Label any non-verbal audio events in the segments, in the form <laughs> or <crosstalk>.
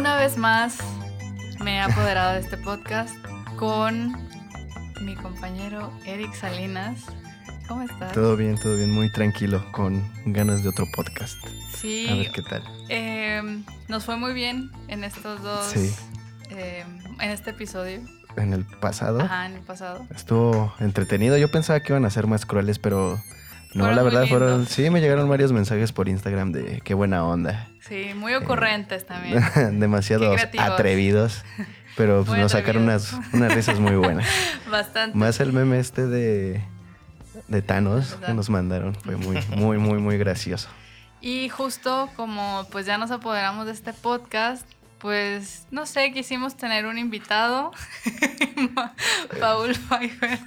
una vez más me he apoderado de este podcast con mi compañero Eric Salinas. ¿Cómo estás? Todo bien, todo bien, muy tranquilo, con ganas de otro podcast. Sí. A ver qué tal. eh, nos fue muy bien en estos dos. Sí. eh, en este episodio. En el pasado Ajá, en el pasado. estuvo entretenido. Yo pensaba que iban a ser más crueles, pero no, Fueron la verdad fueron. Sí, me llegaron varios mensajes por Instagram de qué buena onda. Sí, muy ocurrentes también. <laughs> Qué creativos. atrevidos. Pero pues, Muy nos sacaron unas, unas risas muy buenas. <laughs> Bastante. Más el meme este de, de Thanos que nos mandaron. Fue muy, muy, muy, muy gracioso. Y justo como pues ya nos apoderamos de este podcast, pues no sé, quisimos tener un invitado, <laughs> Paul Pfeiffer.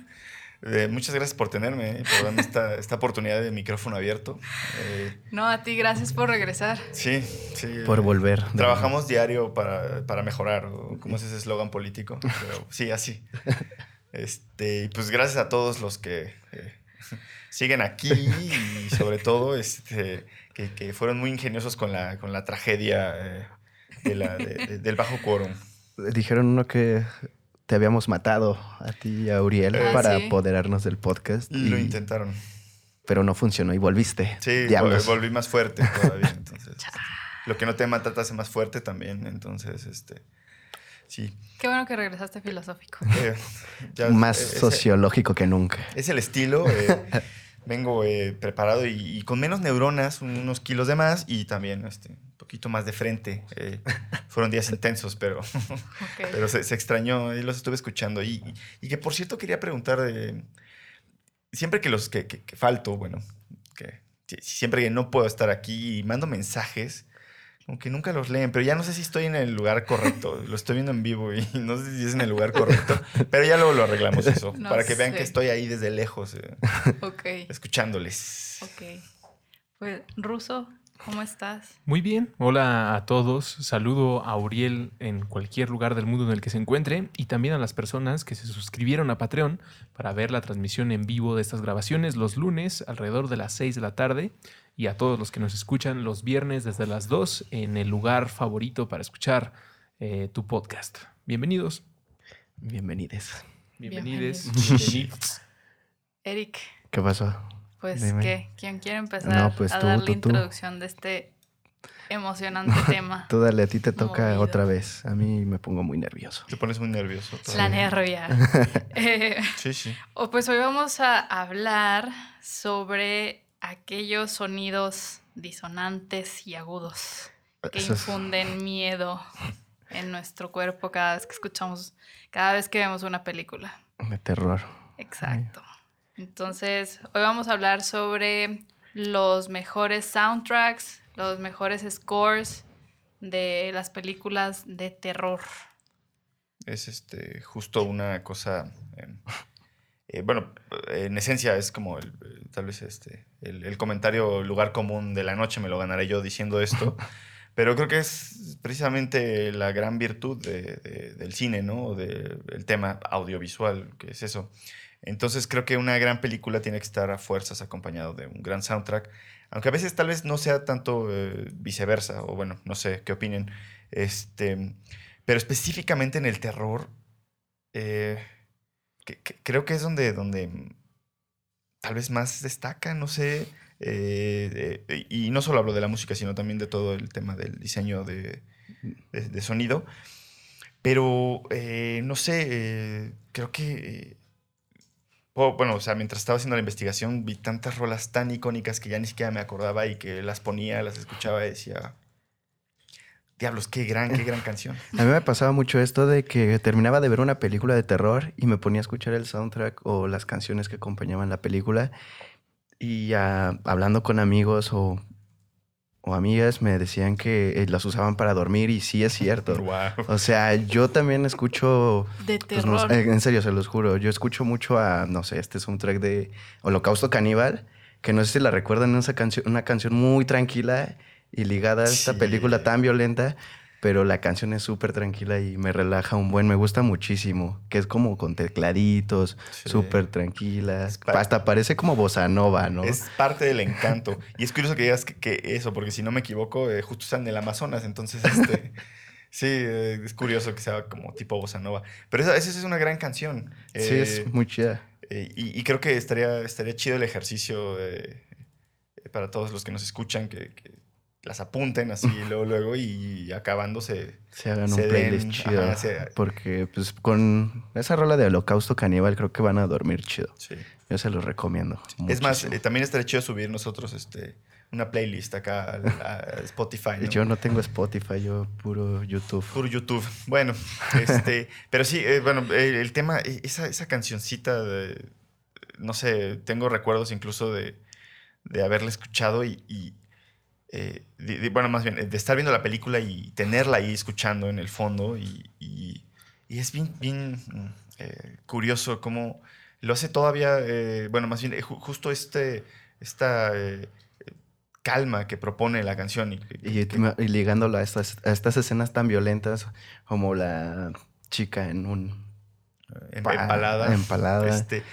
Eh, muchas gracias por tenerme y por darme esta, <laughs> esta oportunidad de micrófono abierto. Eh, No, a ti, gracias por regresar. sí, sí. Por eh, volver. Trabajamos diario para, para mejorar, o como es ese eslogan político, <laughs> pero sí, así. Este, y pues gracias a todos los que eh, <laughs> siguen aquí y sobre todo este, que, que fueron muy ingeniosos con la, con la tragedia eh, de la- de- de- del bajo quórum. Dijeron uno que te habíamos matado a ti y a Uriel Ah, para sí. apoderarnos del podcast. Lo y- intentaron. Pero no funcionó y volviste. Sí, Diablos. vol- volví más fuerte <laughs> todavía. Entonces, este, lo que no te mata te hace más fuerte también. Entonces, este, sí. Qué bueno que regresaste filosófico. Eh, ya- Más eh, ese- sociológico que nunca. Es el estilo. eh, <laughs> vengo eh, preparado y, y con menos neuronas, unos kilos de más y también este, un poquito más de frente. eh, <laughs> fueron días intensos, pero, pero se, se extrañó y los estuve escuchando. Y, y que por cierto quería preguntar, eh, siempre que los que, que- que falto, bueno, que si- siempre que no puedo estar aquí y mando mensajes, aunque nunca los leen, pero ya no sé si estoy en el lugar correcto. <laughs> Lo estoy viendo en vivo y <laughs> no sé si es en el lugar correcto, pero ya luego lo arreglamos eso, No para que vean sé. que estoy ahí desde lejos, eh, Ok, escuchándoles. ok. Pues, Ruso, ¿cómo estás? Muy bien, hola a todos. Saludo a Uriel en cualquier lugar del mundo en el que se encuentre y también a las personas que se suscribieron a Patreon para ver la transmisión en vivo de estas grabaciones los lunes alrededor de las 6 de la tarde y a todos los que nos escuchan los viernes desde las 2 en el lugar favorito para escuchar eh, tu podcast. Bienvenidos. Bienvenides. Bienvenides. Bienvenidos. <laughs> Eric, ¿Qué pasó? pues, Dime. ¿qué? ¿Quién quiere empezar No, pues a tú, dar tú, la tú. introducción de este emocionante <laughs> tema? Tú dale, a ti te toca Movido. otra vez. A mí me pongo muy nervioso. Te pones muy nervioso. La nervia. <laughs> Eh, Sí, sí. Oh, pues hoy vamos a hablar sobre aquellos sonidos disonantes y agudos que Eso es- infunden miedo en nuestro cuerpo cada vez que escuchamos, cada vez que vemos una película. De terror. Exacto. Entonces, hoy vamos a hablar sobre los mejores soundtracks, los mejores scores de las películas de terror. Es este, justo una cosa. eh, <laughs> eh, bueno, en esencia es como el, eh, tal vez este, el, el comentario lugar común de la noche me lo ganaré yo diciendo esto. <laughs> Pero creo que es precisamente la gran virtud de- de- del cine, ¿no? Del tema audiovisual, que es eso. Entonces creo que una gran película tiene que estar a fuerzas acompañado de un gran soundtrack, aunque a veces tal vez no sea tanto eh, viceversa, o bueno, no sé qué opinen. Este, pero específicamente en el terror, eh, que- que- creo que es donde, donde tal vez más destaca, no sé. eh, eh, y no solo hablo de la música, sino también de todo el tema del diseño de, de- sonido. Pero, eh, no sé, creo que... oh, bueno, o sea, mientras estaba haciendo la investigación vi tantas rolas tan icónicas que ya ni siquiera me acordaba y que las ponía, las escuchaba y decía... Diablos, qué gran, qué gran canción. <laughs> A mí me pasaba mucho esto de que terminaba de ver una película de terror y me ponía a escuchar el soundtrack o las canciones que acompañaban la película y ya hablando con amigos o, o amigas me decían que eh, las usaban para dormir y sí es cierto. <laughs> Wow. O sea, yo también escucho, De pues, no terror. en serio se los juro, yo escucho mucho a, no sé, este soundtrack de Holocausto Caníbal, que no sé si la recuerdan, esa canción, una canción muy tranquila y ligada a esta Sí. película tan violenta, pero la canción es súper tranquila y me relaja un buen, me gusta muchísimo, que es como con tecladitos, Sí. súper tranquila, pa- hasta parece como bossa nova, ¿no? Es parte del encanto. Y es curioso que digas que, que eso, porque si no me equivoco, eh, justo están en el Amazonas, entonces este, <laughs> Sí, eh, es curioso que sea como tipo bossa nova. Pero esa, esa es una gran canción. Sí, Eh, es muy chida. eh, y, y creo que estaría, estaría chido el ejercicio eh, para todos los que nos escuchan, que, que las apunten así <laughs> luego, luego y acabando se... Se hagan se un playlist den- chido. ajá, se- Porque pues con esa rola de Holocausto Caníbal creo que van a dormir chido. sí. Yo se los recomiendo. Es más, eh, también estaría chido subir nosotros este, una playlist acá a, Spotify. ¿no? Yo no tengo Spotify, yo puro YouTube. Por YouTube. Bueno, <laughs> este, pero sí, eh, bueno, eh, el tema, esa, esa cancioncita de, no sé, tengo recuerdos incluso de, de haberla escuchado y, y, eh, de- de- bueno, más bien, eh, de estar viendo la película y tenerla ahí escuchando en el fondo y, y- y es bien, bien mm, eh, curioso cómo lo hace todavía, eh, bueno, más bien, ju- justo este, esta calma que propone la canción y, Y, que- y ligándolo a estas, a estas escenas tan violentas como la chica en un... em- pa- empalada. empalada. Este,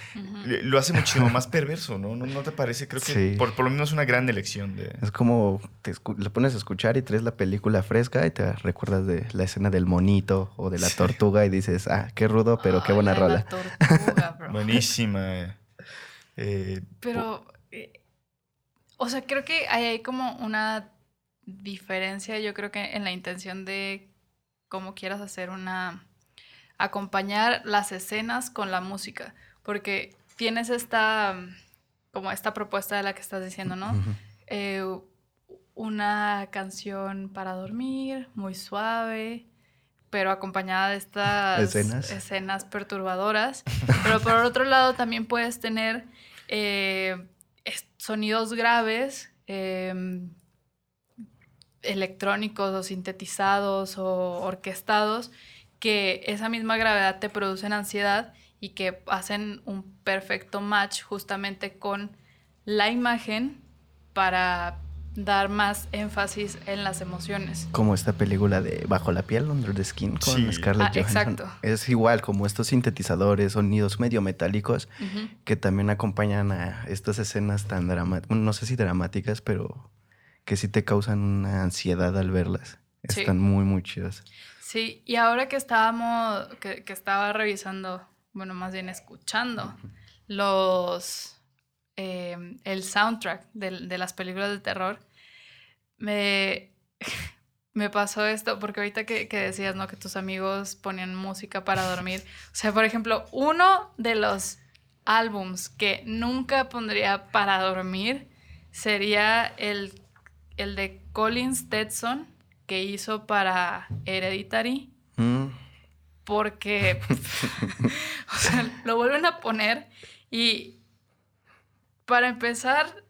lo hace muchísimo más perverso, ¿no? ¿No, no te parece? Creo que Sí. por, por lo menos es una gran elección de... Es como te pones a escuchar y traes la película fresca y te recuerdas de la escena del monito o de la Sí. tortuga y dices, ah, qué rudo, pero qué buena rola. La tortuga, bro. <laughs> Buenísima. eh, Pero, eh, o sea, creo que ahí hay como una diferencia, yo creo que en la intención de cómo quieras hacer una, acompañar las escenas con la música, porque tienes esta, como esta propuesta de la que estás diciendo, ¿no? Eh, una canción para dormir, muy suave, pero acompañada de estas Escenas. escenas perturbadoras. Pero por otro lado también puedes tener eh, sonidos graves, eh, electrónicos o sintetizados o orquestados, que esa misma gravedad te producen ansiedad y que hacen un perfecto match justamente con la imagen para dar más énfasis en las emociones. Como esta película de Bajo la piel, Under the Skin, con Sí. Scarlett Ah, Johansson. exacto. Es igual, como estos sintetizadores, sonidos medio metálicos que también acompañan a estas escenas tan dramáticas, no sé si dramáticas, pero que sí te causan una ansiedad al verlas. Sí. Están muy, muy chidas. Sí, y ahora que estábamos, que, que estaba revisando, bueno, más bien escuchando los, eh, el soundtrack de, de las películas de terror, me, <laughs> me pasó esto, porque ahorita que, que decías, ¿no? Que tus amigos ponían música para dormir. O sea, por ejemplo, uno de los álbums que nunca pondría para dormir sería el, el de Colin Stetson que hizo para Hereditary. Mm, porque <laughs> <laughs> o sea, lo vuelven a poner y para empezar,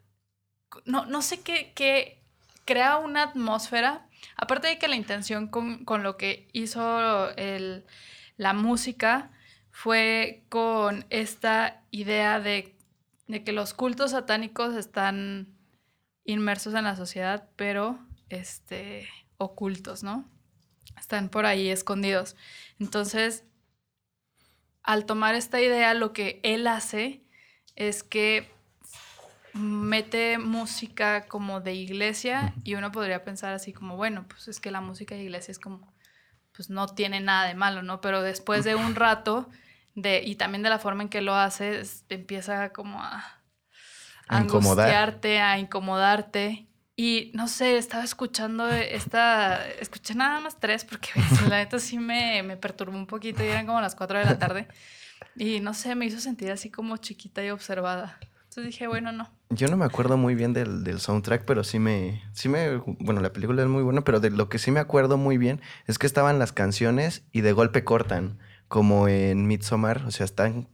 no, no sé qué, qué crea una atmósfera, aparte de que la intención con, con lo que hizo el- la música fue con esta idea de, de que los cultos satánicos están inmersos en la sociedad, pero este, ocultos, ¿no? Están por ahí escondidos. Entonces, al tomar esta idea, lo que él hace es que mete música como de iglesia y uno podría pensar así como, bueno, pues es que la música de iglesia es como, pues no tiene nada de malo, ¿no? Pero después de un rato, de, y también de la forma en que lo hace, es- empieza como a, A angustiarte, a incomodarte. Y no sé, estaba escuchando esta, escuché nada más tres porque <laughs> la neta sí me, me perturbó un poquito y eran como las 4 de la tarde. Y no sé, me hizo sentir así como chiquita y observada. Entonces dije, bueno, no. Yo no me acuerdo muy bien del, del soundtrack, pero sí me, sí me... Bueno, la película es muy buena, pero de lo que sí me acuerdo muy bien es que estaban las canciones y de golpe cortan, como en Midsommar, o sea, están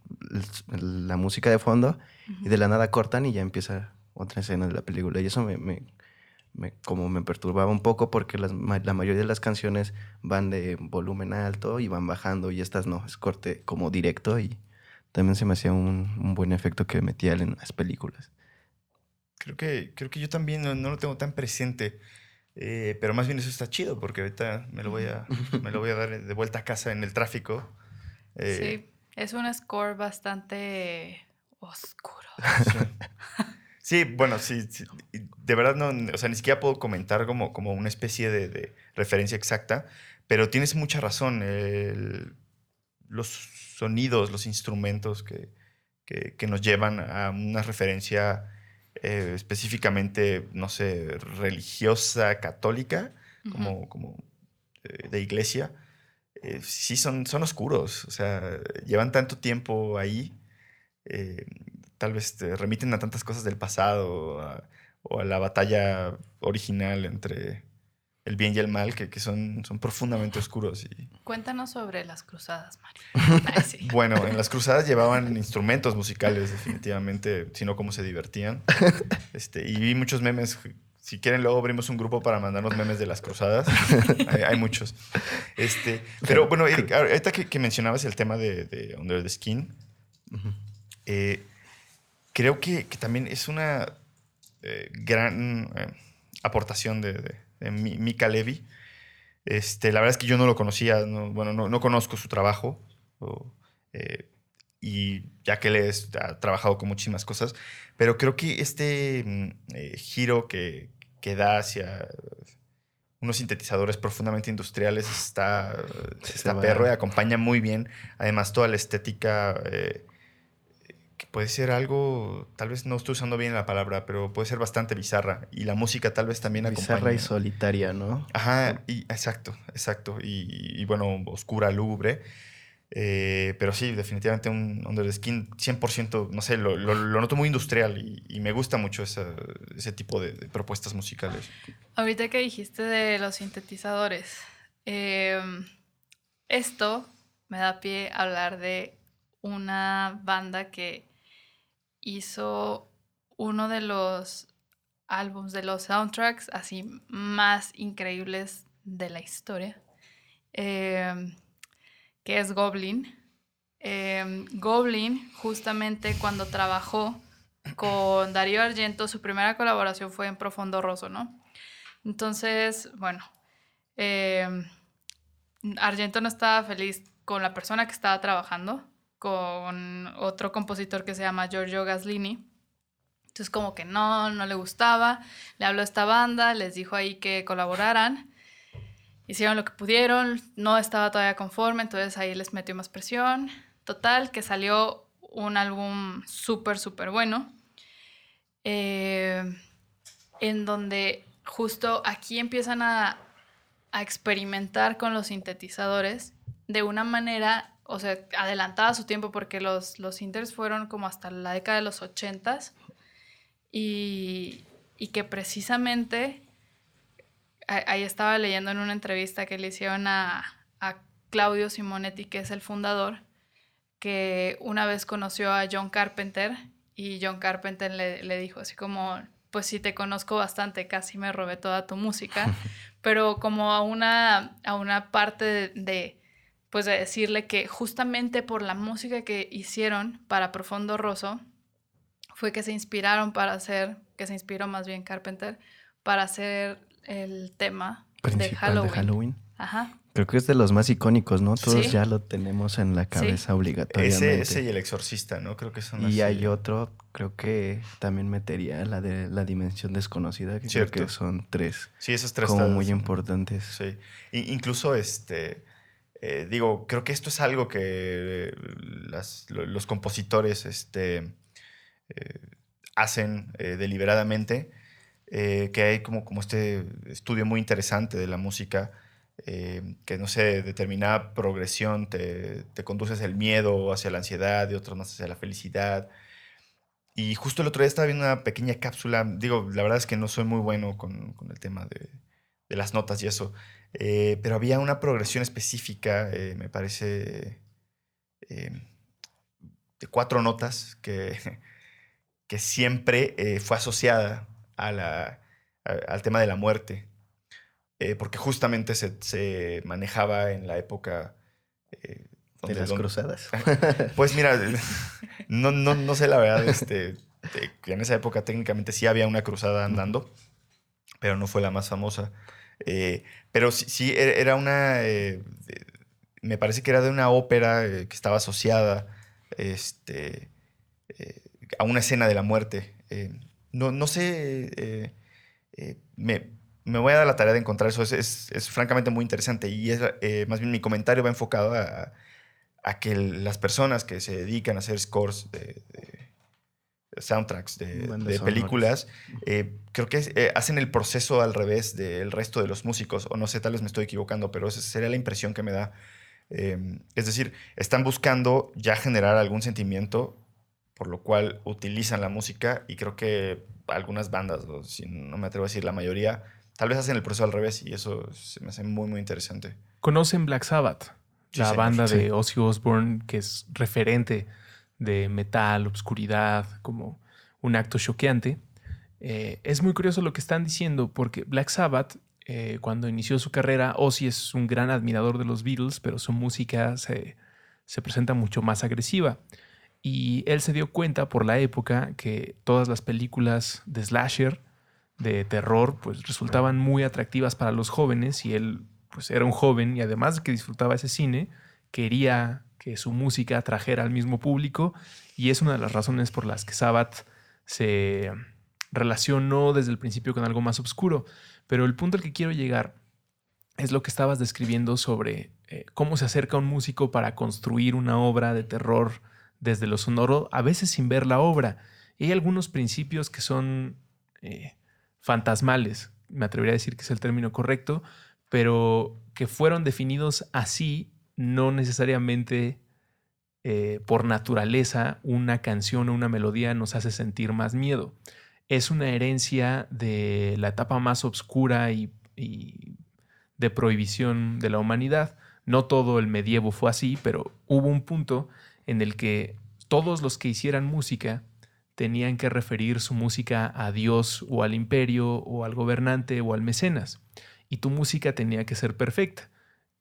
la música de fondo y de la nada cortan y ya empieza otra escena de la película. Y eso me, me- me- como me perturbaba un poco porque las la mayoría de las canciones van de volumen alto y van bajando y estas no, es corte como directo y también se me hacía un, un buen efecto que metía en las películas. Creo que, creo que yo también no, no lo tengo tan presente. eh, pero más bien eso está chido porque ahorita me lo voy a, <laughs> me lo voy a dar de vuelta a casa en el tráfico. Eh, sí, es un score bastante oscuro. sí. Sí, bueno, sí, sí, De verdad, no, o sea, ni siquiera puedo comentar como, como una especie de, de referencia exacta, pero tienes mucha razón. el- los sonidos, los instrumentos que, que, que nos llevan a una referencia eh, específicamente, no sé, religiosa, católica, como, como eh, de iglesia, eh, sí son, son oscuros. O sea, llevan tanto tiempo ahí. Tal vez te remiten a tantas cosas del pasado a- o a la batalla original entre el bien y el mal que, que son, son profundamente oscuros. Y, Cuéntanos sobre las cruzadas, Mario. <laughs> Ay, sí. bueno, en las cruzadas llevaban instrumentos musicales, definitivamente, sino cómo se divertían. <laughs> Este, y vi muchos memes. Si quieren, luego abrimos un grupo para mandarnos memes de las cruzadas. <laughs> hay, hay muchos. Este, pero bueno, Eric, ahorita que, que mencionabas el tema de, de Under the Skin, eh, creo que, que también es una eh, gran eh, aportación de, de- de Mi- Mika Levy. Este, la verdad es que yo no lo conocía, no- bueno, no, no conozco su trabajo. o, eh, y ya que él ha trabajado con muchísimas cosas, pero creo que este mm, giro que, que da hacia unos sintetizadores profundamente industriales está, perro y acompaña muy bien. Además, toda la estética eh, puede ser algo, tal vez no estoy usando bien la palabra, pero puede ser bastante bizarra. Y la música tal vez también Bizarra acompaña. y solitaria, ¿no? Ajá, y, exacto, exacto. Y, y bueno, oscura, lúgubre. Eh, pero sí, definitivamente un Under the Skin 100%, no sé, lo, lo- lo noto muy industrial y, y me gusta mucho esa- ese tipo de, de propuestas musicales. Ahorita que dijiste de los sintetizadores, em, esto me da pie a hablar de una banda que hizo uno de los álbums, de los soundtracks así más increíbles de la historia, em, que es Goblin. Em, Goblin, justamente cuando trabajó con Darío Argento, su primera colaboración fue en Profundo Rosso, ¿no? Entonces, bueno, eh, Argento no estaba feliz con la persona que estaba trabajando, con otro compositor que se llama Giorgio Gaslini. Entonces, como que no, no le gustaba. Le habló a esta banda, les dijo ahí que colaboraran. Hicieron lo que pudieron, no estaba todavía conforme, entonces ahí les metió más presión. Total, que salió un álbum súper, súper bueno. eh, en donde justo aquí empiezan a, a experimentar con los sintetizadores de una manera, o sea, adelantada a su tiempo, porque los, los sinters fueron como hasta la década de los 80s y, y que precisamente ahí estaba leyendo en una entrevista que le hicieron a, a Claudio Simonetti, que es el fundador, que una vez conoció a John Carpenter y John Carpenter le, le dijo así como, pues sí te conozco bastante, casi me robé toda tu música, <laughs> pero como a una, a una parte de, de, pues de decirle que justamente por la música que hicieron para Profundo Rosso, fue que se inspiraron para hacer, que se inspiró más bien Carpenter, para hacer el tema de Halloween. de Halloween. Ajá. Creo que es de los más icónicos, ¿no? Todos Sí. ya lo tenemos en la cabeza obligatoriamente. Ese, ese y el exorcista, ¿no? Creo que son Y así. hay otro, creo que también metería la de la dimensión desconocida, que creo Cierto. que son tres Sí, esos tres como estados muy importantes. Sí. Incluso, este, eh, digo, creo que esto es algo que los compositores este, eh, hacen eh, deliberadamente, que hay como, como este estudio muy interesante de la música, que no sé, determinada progresión te, te conduce hacia el miedo, hacia la ansiedad, y otros más hacia la felicidad. Y justo el otro día estaba viendo una pequeña cápsula, digo, la verdad es que no soy muy bueno con, con el tema de, de las notas y eso, eh, pero había una progresión específica, eh, me parece, eh, de cuatro notas que, <laughs> que siempre fue asociada a la, a- al tema de la muerte, porque justamente se, se manejaba en la época... De las cruzadas. <laughs> pues mira, <laughs> no, no, no sé la verdad, este, en esa época técnicamente sí había una cruzada andando, pero no fue la más famosa. Eh, pero sí, sí, e, era una. Eh, me parece que era de una ópera eh, que estaba asociada este, a una escena de la muerte. No, no, sé. Me, me, voy a dar la tarea de encontrar eso. Es, es, francamente muy interesante. Y es, más bien mi comentario va enfocado a, a que las personas que se dedican a hacer scores de soundtracks de, de películas, eh, creo que eh, hacen el proceso al revés del resto de los músicos, o no sé, tal vez me estoy equivocando, pero esa sería la impresión que me da. Eh, es decir, están buscando ya generar algún sentimiento, por lo cual utilizan la música y creo que algunas bandas, o si no me atrevo a decir la mayoría, tal vez hacen el proceso al revés y eso se me hace muy, muy interesante. ¿Conocen Black Sabbath? La sí, banda sí. de Ozzy Osbourne, que es referente de metal, obscuridad, como un acto choqueante. Eh, es muy curioso lo que están diciendo porque Black Sabbath, eh, cuando inició su carrera, Ozzy es un gran admirador de los Beatles, pero su música se, se presenta mucho más agresiva. Y él se dio cuenta por la época que todas las películas de slasher, de terror, pues resultaban muy atractivas para los jóvenes y él pues era un joven y además de que disfrutaba ese cine, quería que su música trajera al mismo público y es una de las razones por las que Sabbath se relacionó desde el principio con algo más oscuro. Pero el punto al que quiero llegar es lo que estabas describiendo sobre eh, cómo se acerca un músico para construir una obra de terror desde lo sonoro, a veces sin ver la obra. Y hay algunos principios que son eh, fantasmales, me atrevería a decir que es el término correcto, pero que fueron definidos así no necesariamente eh, por naturaleza una canción o una melodía nos hace sentir más miedo. Es una herencia de la etapa más oscura y de prohibición de la humanidad. No todo el medievo fue así, pero hubo un punto en el que todos los que hicieran música tenían que referir su música a Dios o al imperio o al gobernante o al mecenas. Y tu música tenía que ser perfecta.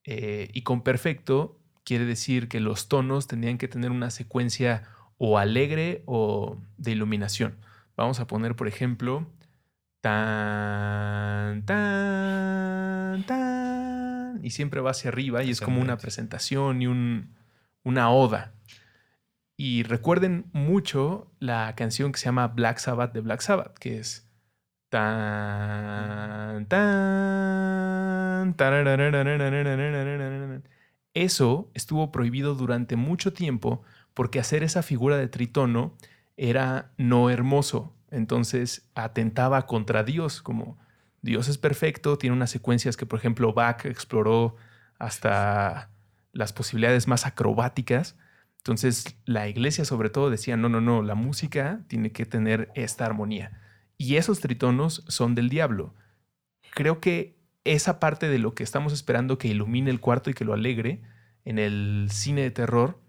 Eh, y con perfecto quiere decir que los tonos tenían que tener una secuencia o alegre o de iluminación. Vamos a poner, por ejemplo, tan, tan, tan, y siempre va hacia arriba y es como una presentación y un, una oda. Y recuerden mucho la canción que se llama Black Sabbath de Black Sabbath, que es eso estuvo prohibido durante mucho tiempo porque hacer esa figura de tritono era no hermoso. Entonces atentaba contra Dios, como Dios es perfecto, tiene unas secuencias que, por ejemplo, Bach exploró hasta las posibilidades más acrobáticas. Entonces la iglesia sobre todo decía, no, no, no, la música tiene que tener esta armonía. Y esos tritonos son del diablo. Creo que esa parte de lo que estamos esperando que ilumine el cuarto y que lo alegre en el cine de terror,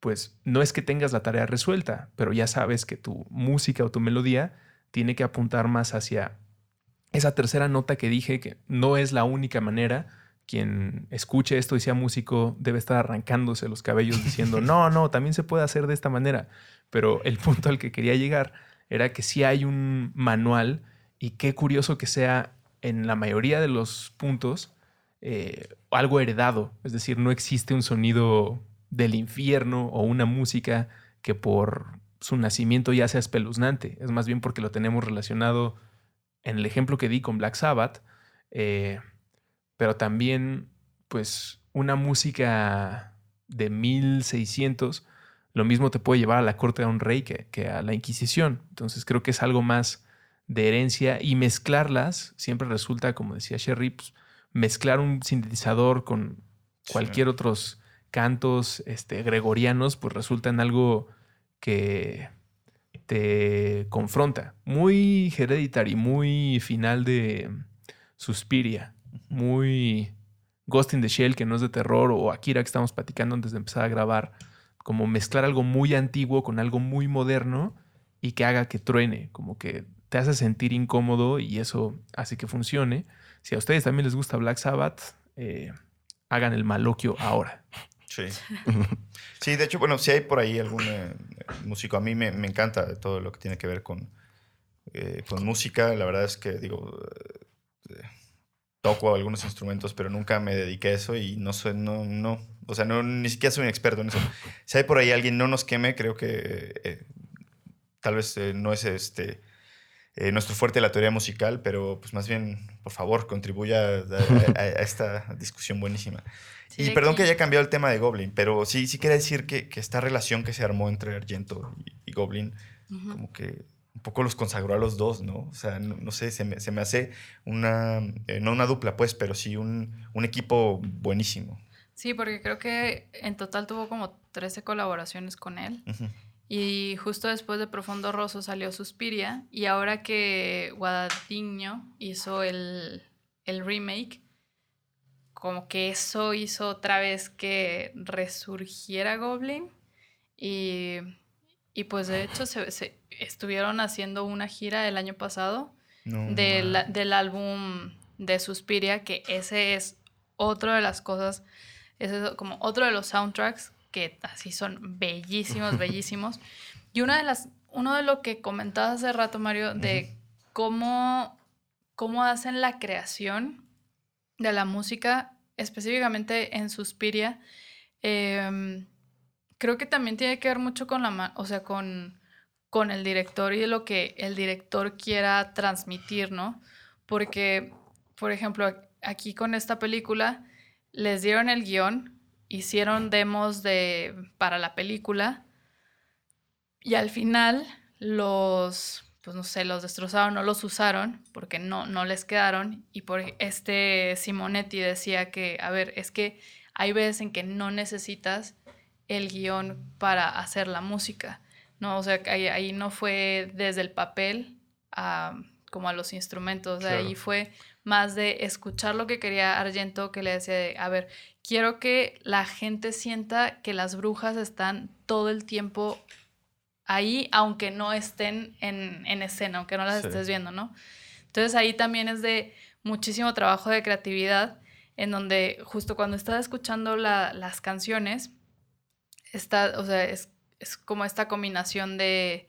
pues no es que tengas la tarea resuelta, pero ya sabes que tu música o tu melodía tiene que apuntar más hacia esa tercera nota que dije, que no es la única manera. Quien escuche esto y sea músico debe estar arrancándose los cabellos diciendo, <laughs> no, no, también se puede hacer de esta manera. Pero el punto al que quería llegar era que sí hay un manual y qué curioso que sea en la mayoría de los puntos eh, algo heredado. Es decir, no existe un sonido del infierno o una música que por su nacimiento ya sea espeluznante. Es más bien porque lo tenemos relacionado en el ejemplo que di con Black Sabbath, eh, pero también pues una música de 1600, lo mismo te puede llevar a la corte de un rey que, a la Inquisición. Entonces creo que es algo más de herencia y mezclarlas siempre resulta, como decía Sherry, pues, mezclar un sintetizador con cualquier otros cantos este, gregorianos, pues resulta en algo que te confronta. Muy hereditary, muy final de Suspiria, muy Ghost in the Shell, que no es de terror, o Akira, que estamos platicando antes de empezar a grabar. Como mezclar algo muy antiguo con algo muy moderno y que haga que truene, como que te hace sentir incómodo y eso hace que funcione. Si a ustedes también les gusta Black Sabbath, eh, hagan el maloquio ahora. Sí. <laughs> Sí, de hecho, bueno, si hay por ahí algún eh, músico, a mí me, encanta todo lo que tiene que ver con, eh, con música. La verdad es que, digo, toco algunos instrumentos, pero nunca me dediqué a eso y no soy, no, no, o sea, no, ni siquiera soy un experto en eso. <laughs> Si hay por ahí alguien, no nos queme, creo que tal vez no es este eh, nuestro fuerte la teoría musical, pero pues más bien, por favor, contribuya a, a- a esta discusión buenísima. Sí, y perdón aquí- que haya cambiado el tema de Goblin, pero sí, sí quería decir que, que esta relación que se armó entre Argento y, y Goblin, Ujú. como que un poco los consagró a los dos, ¿no? O sea, no, no sé, se me, se me hace una, eh, no una dupla, pues, pero sí un, un equipo buenísimo. Sí, porque creo que en total tuvo como 13 colaboraciones con él. Y justo después de Profundo Rosso salió Suspiria. Y ahora que Guadagnino hizo el, el remake, como que eso hizo otra vez que resurgiera Goblin. Y, y pues de hecho se, se- estuvieron haciendo una gira el año pasado No, del, del álbum de Suspiria, que ese es otra de las cosas, ese es como otro de los soundtracks que así son bellísimos, <laughs> bellísimos. Y una de las, uno de lo que comentabas hace rato, Mario, de cómo, cómo hacen la creación de la música, específicamente en Suspiria, em, creo que también tiene que ver mucho con la, o sea, con, con el director y de lo que el director quiera transmitir, ¿no? Porque, por ejemplo, aquí con esta película les dieron el guion, hicieron demos de, para la película y al final los, pues no sé, los destrozaron, no los usaron porque no, no les quedaron y por este Simonetti decía que, a ver, es que hay veces en que no necesitas el guion para hacer la música, ¿no? O sea, ahí, ahí no fue desde el papel a, como a los instrumentos, Claro. ahí fue más de escuchar lo que quería Argento, que le decía, de, a ver, quiero que la gente sienta que las brujas están todo el tiempo ahí, aunque no estén en, en escena, aunque no las Sí. estés viendo, ¿no? Entonces ahí también es de muchísimo trabajo de creatividad, en donde justo cuando estás escuchando la- las canciones, está, o sea, es, es como esta combinación de,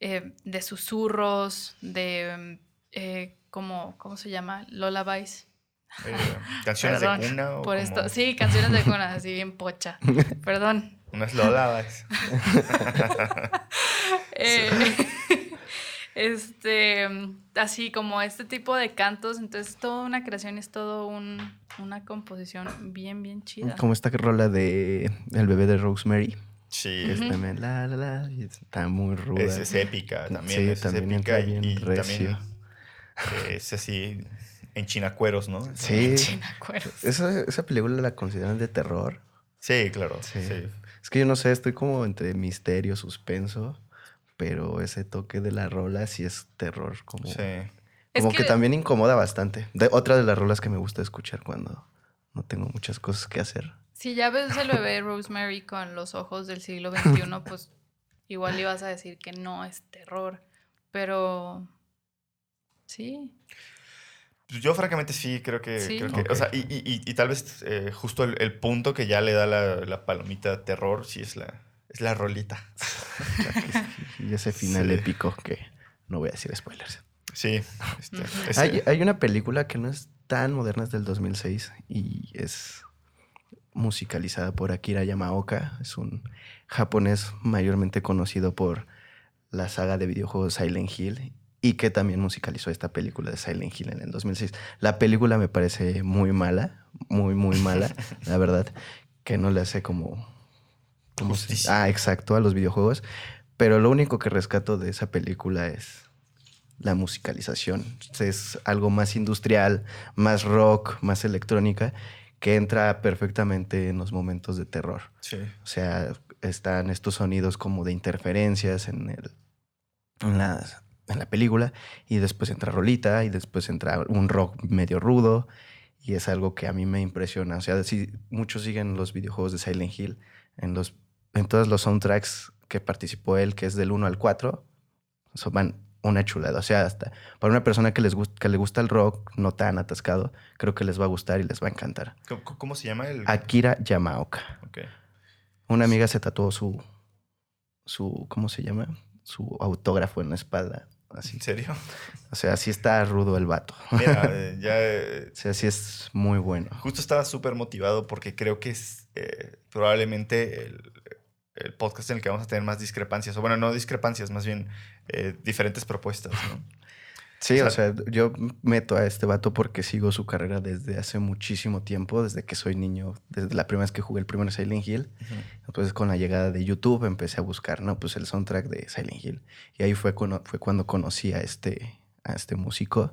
eh, de susurros, de, eh, como, ¿cómo se llama? Lullabies. Eh, canciones Perdón de cuna o por como esto. Sí, canciones de cuna, así bien pocha. <laughs> Perdón. unas lolabas. <laughs> Eh, <laughs> este, así como este tipo de cantos, entonces toda una creación es todo un, una composición bien, bien chida. Como esta rola de El bebé de Rosemary. Sí, También, la, la, la, está muy ruda. es, es épica también. Sí, es, es también épica y, bien y recio. también es así en chinacueros, ¿no? Sí. China, cueros. ¿Esa, esa película la consideran de terror. Sí, claro. Sí. sí. Es que yo no sé, estoy como entre misterio, suspenso, pero ese toque de la rola sí es terror, como, Sí. Es como que... que- también incomoda bastante. De, otra de las rolas que me gusta escuchar cuando no tengo muchas cosas que hacer. Si ya ves el bebé <laughs> Rosemary con los ojos del siglo XXI, pues igual ibas a decir que no es terror. Pero sí. Pues Yo francamente sí creo que... Sí. creo que- Ok. O sea, y, y- y- y tal vez eh, justo el, el punto que ya le da la, la palomita terror sí es la, es la rolita. <laughs> Y ese final Sí. épico que no voy a decir spoilers. Sí. este, ese- Hay, hay una película que no es tan moderna, es del 2006 y es musicalizada por Akira Yamaoka. Es un japonés mayormente conocido por la saga de videojuegos Silent Hill y que también musicalizó esta película de Silent Hill en el 2006. La película me parece muy mala, muy, muy mala, <laughs> la verdad, que no le hace como... ¿cómo se- Justicia. Ah, exacto, a los videojuegos. Pero lo único que rescato de esa película es la musicalización. Es algo más industrial, más rock, más electrónica, que entra perfectamente en los momentos de terror. sí. O sea, están estos sonidos como de interferencias en, el, en, las- en la película, y después entra rolita, y después entra un rock medio rudo, y es algo que a mí me impresiona. O sea, si muchos siguen los videojuegos de Silent Hill, en, los, en todos los soundtracks que participó él, que es del 1 al 4, son van una chulada. O sea, hasta para una persona que, les gust- que le gusta el rock no tan atascado, creo que les va a gustar y les va a encantar. ¿Cómo, cómo se llama el...? Akira Yamaoka. Ok. Una amiga se tatuó su, su, ¿cómo se llama? Su autógrafo en la espalda. Así. ¿En serio? O sea, así está rudo el vato. Mira, <laughs> eh, ya... eh, O sea, sí es muy bueno. Justo estaba súper motivado porque creo que es eh, probablemente el, el podcast en el que vamos a tener más discrepancias. O bueno, no discrepancias, más bien eh, diferentes propuestas, ¿no? Sí, o sea, yo meto a este vato porque sigo su carrera desde hace muchísimo tiempo, desde que soy niño, desde la primera vez que jugué el primer Silent Hill. Entonces, con la llegada de YouTube empecé a buscar, ¿no? Pues el soundtrack de Silent Hill. Y ahí fue, cuando, fue cuando conocí a este, a este músico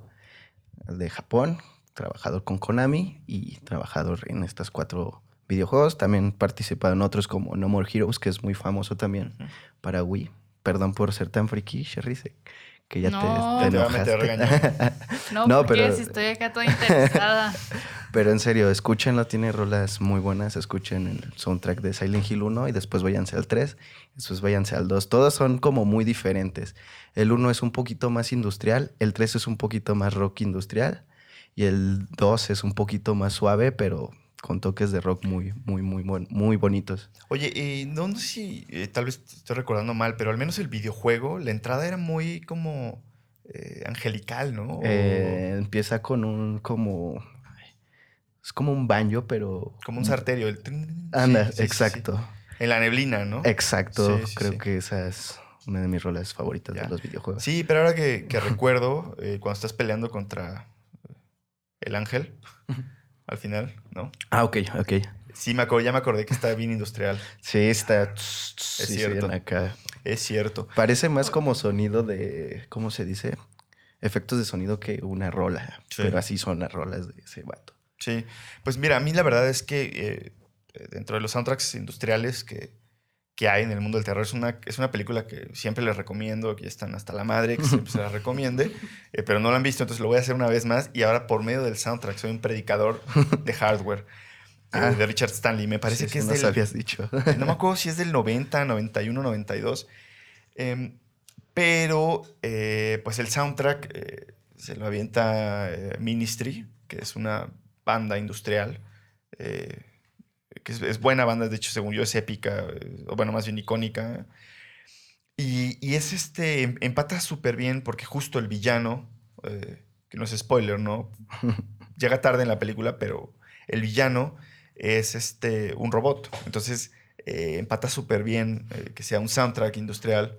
de Japón, trabajador con Konami y trabajador en estas cuatro videojuegos. También participado en otros como No More Heroes, que es muy famoso también para Wii. Perdón por ser tan friki, Sherry que ya No. te, te Te enojaste. <laughs> No, No, porque pero- si estoy acá toda interesada. <laughs> pero en serio, escúchenlo, tiene rolas muy buenas. Escuchen el soundtrack de Silent Hill 1 y después váyanse al 3, después váyanse al 2. Todos son como muy diferentes. El 1 es un poquito más industrial, el 3 es un poquito más rock industrial y el 2 es un poquito más suave, pero con toques de rock muy, muy, muy, muy bonitos. Oye, eh, no, no sé si eh, tal vez estoy recordando mal, pero al menos el videojuego, la entrada era muy como eh, angelical, ¿no? O Eh, empieza con un como... Es como un banjo, pero... como un sarterio. El... Anda, sí, sí, sí, exacto. sí. En la neblina, ¿no? Exacto. Creo que esa es una de mis rolas favoritas Ya. de los videojuegos. Sí, pero ahora que, que <laughs> recuerdo, cuando estás peleando contra el ángel, al final, ¿no? Ah, ok, ok. Sí, me acuerdo, ya me acordé que está bien industrial. Sí, está. sí, sí, cierto. ven acá. Es cierto. Parece más como sonido de. ¿Cómo se dice? Efectos de sonido que una rola. Sí. Pero así son las rolas de ese vato. Sí, pues mira, a mí la verdad es que eh, dentro de los soundtracks industriales que, que hay en el mundo del terror, es una, es una película que siempre les recomiendo, que están hasta la madre, que <laughs> siempre se la recomiende, eh, pero no la han visto, entonces lo voy a hacer una vez más y ahora por medio del soundtrack soy un predicador de <laughs> hardware. eh, Ah. de Richard Stanley, me parece Sí, que es nos del, habías dicho. no me acuerdo si es del 90, 91, 92. Em, pero, eh, pues el soundtrack eh, se lo avienta eh, Ministry, que es una banda industrial. eh, que es, es buena banda, de hecho, según yo, es épica, o bueno, más bien icónica. Y, y es este, em- empata súper bien porque justo el villano, eh, que no es spoiler, ¿no? <laughs> Llega tarde en la película, pero el villano es este, un robot. Entonces, eh, empata súper bien eh, que sea un soundtrack industrial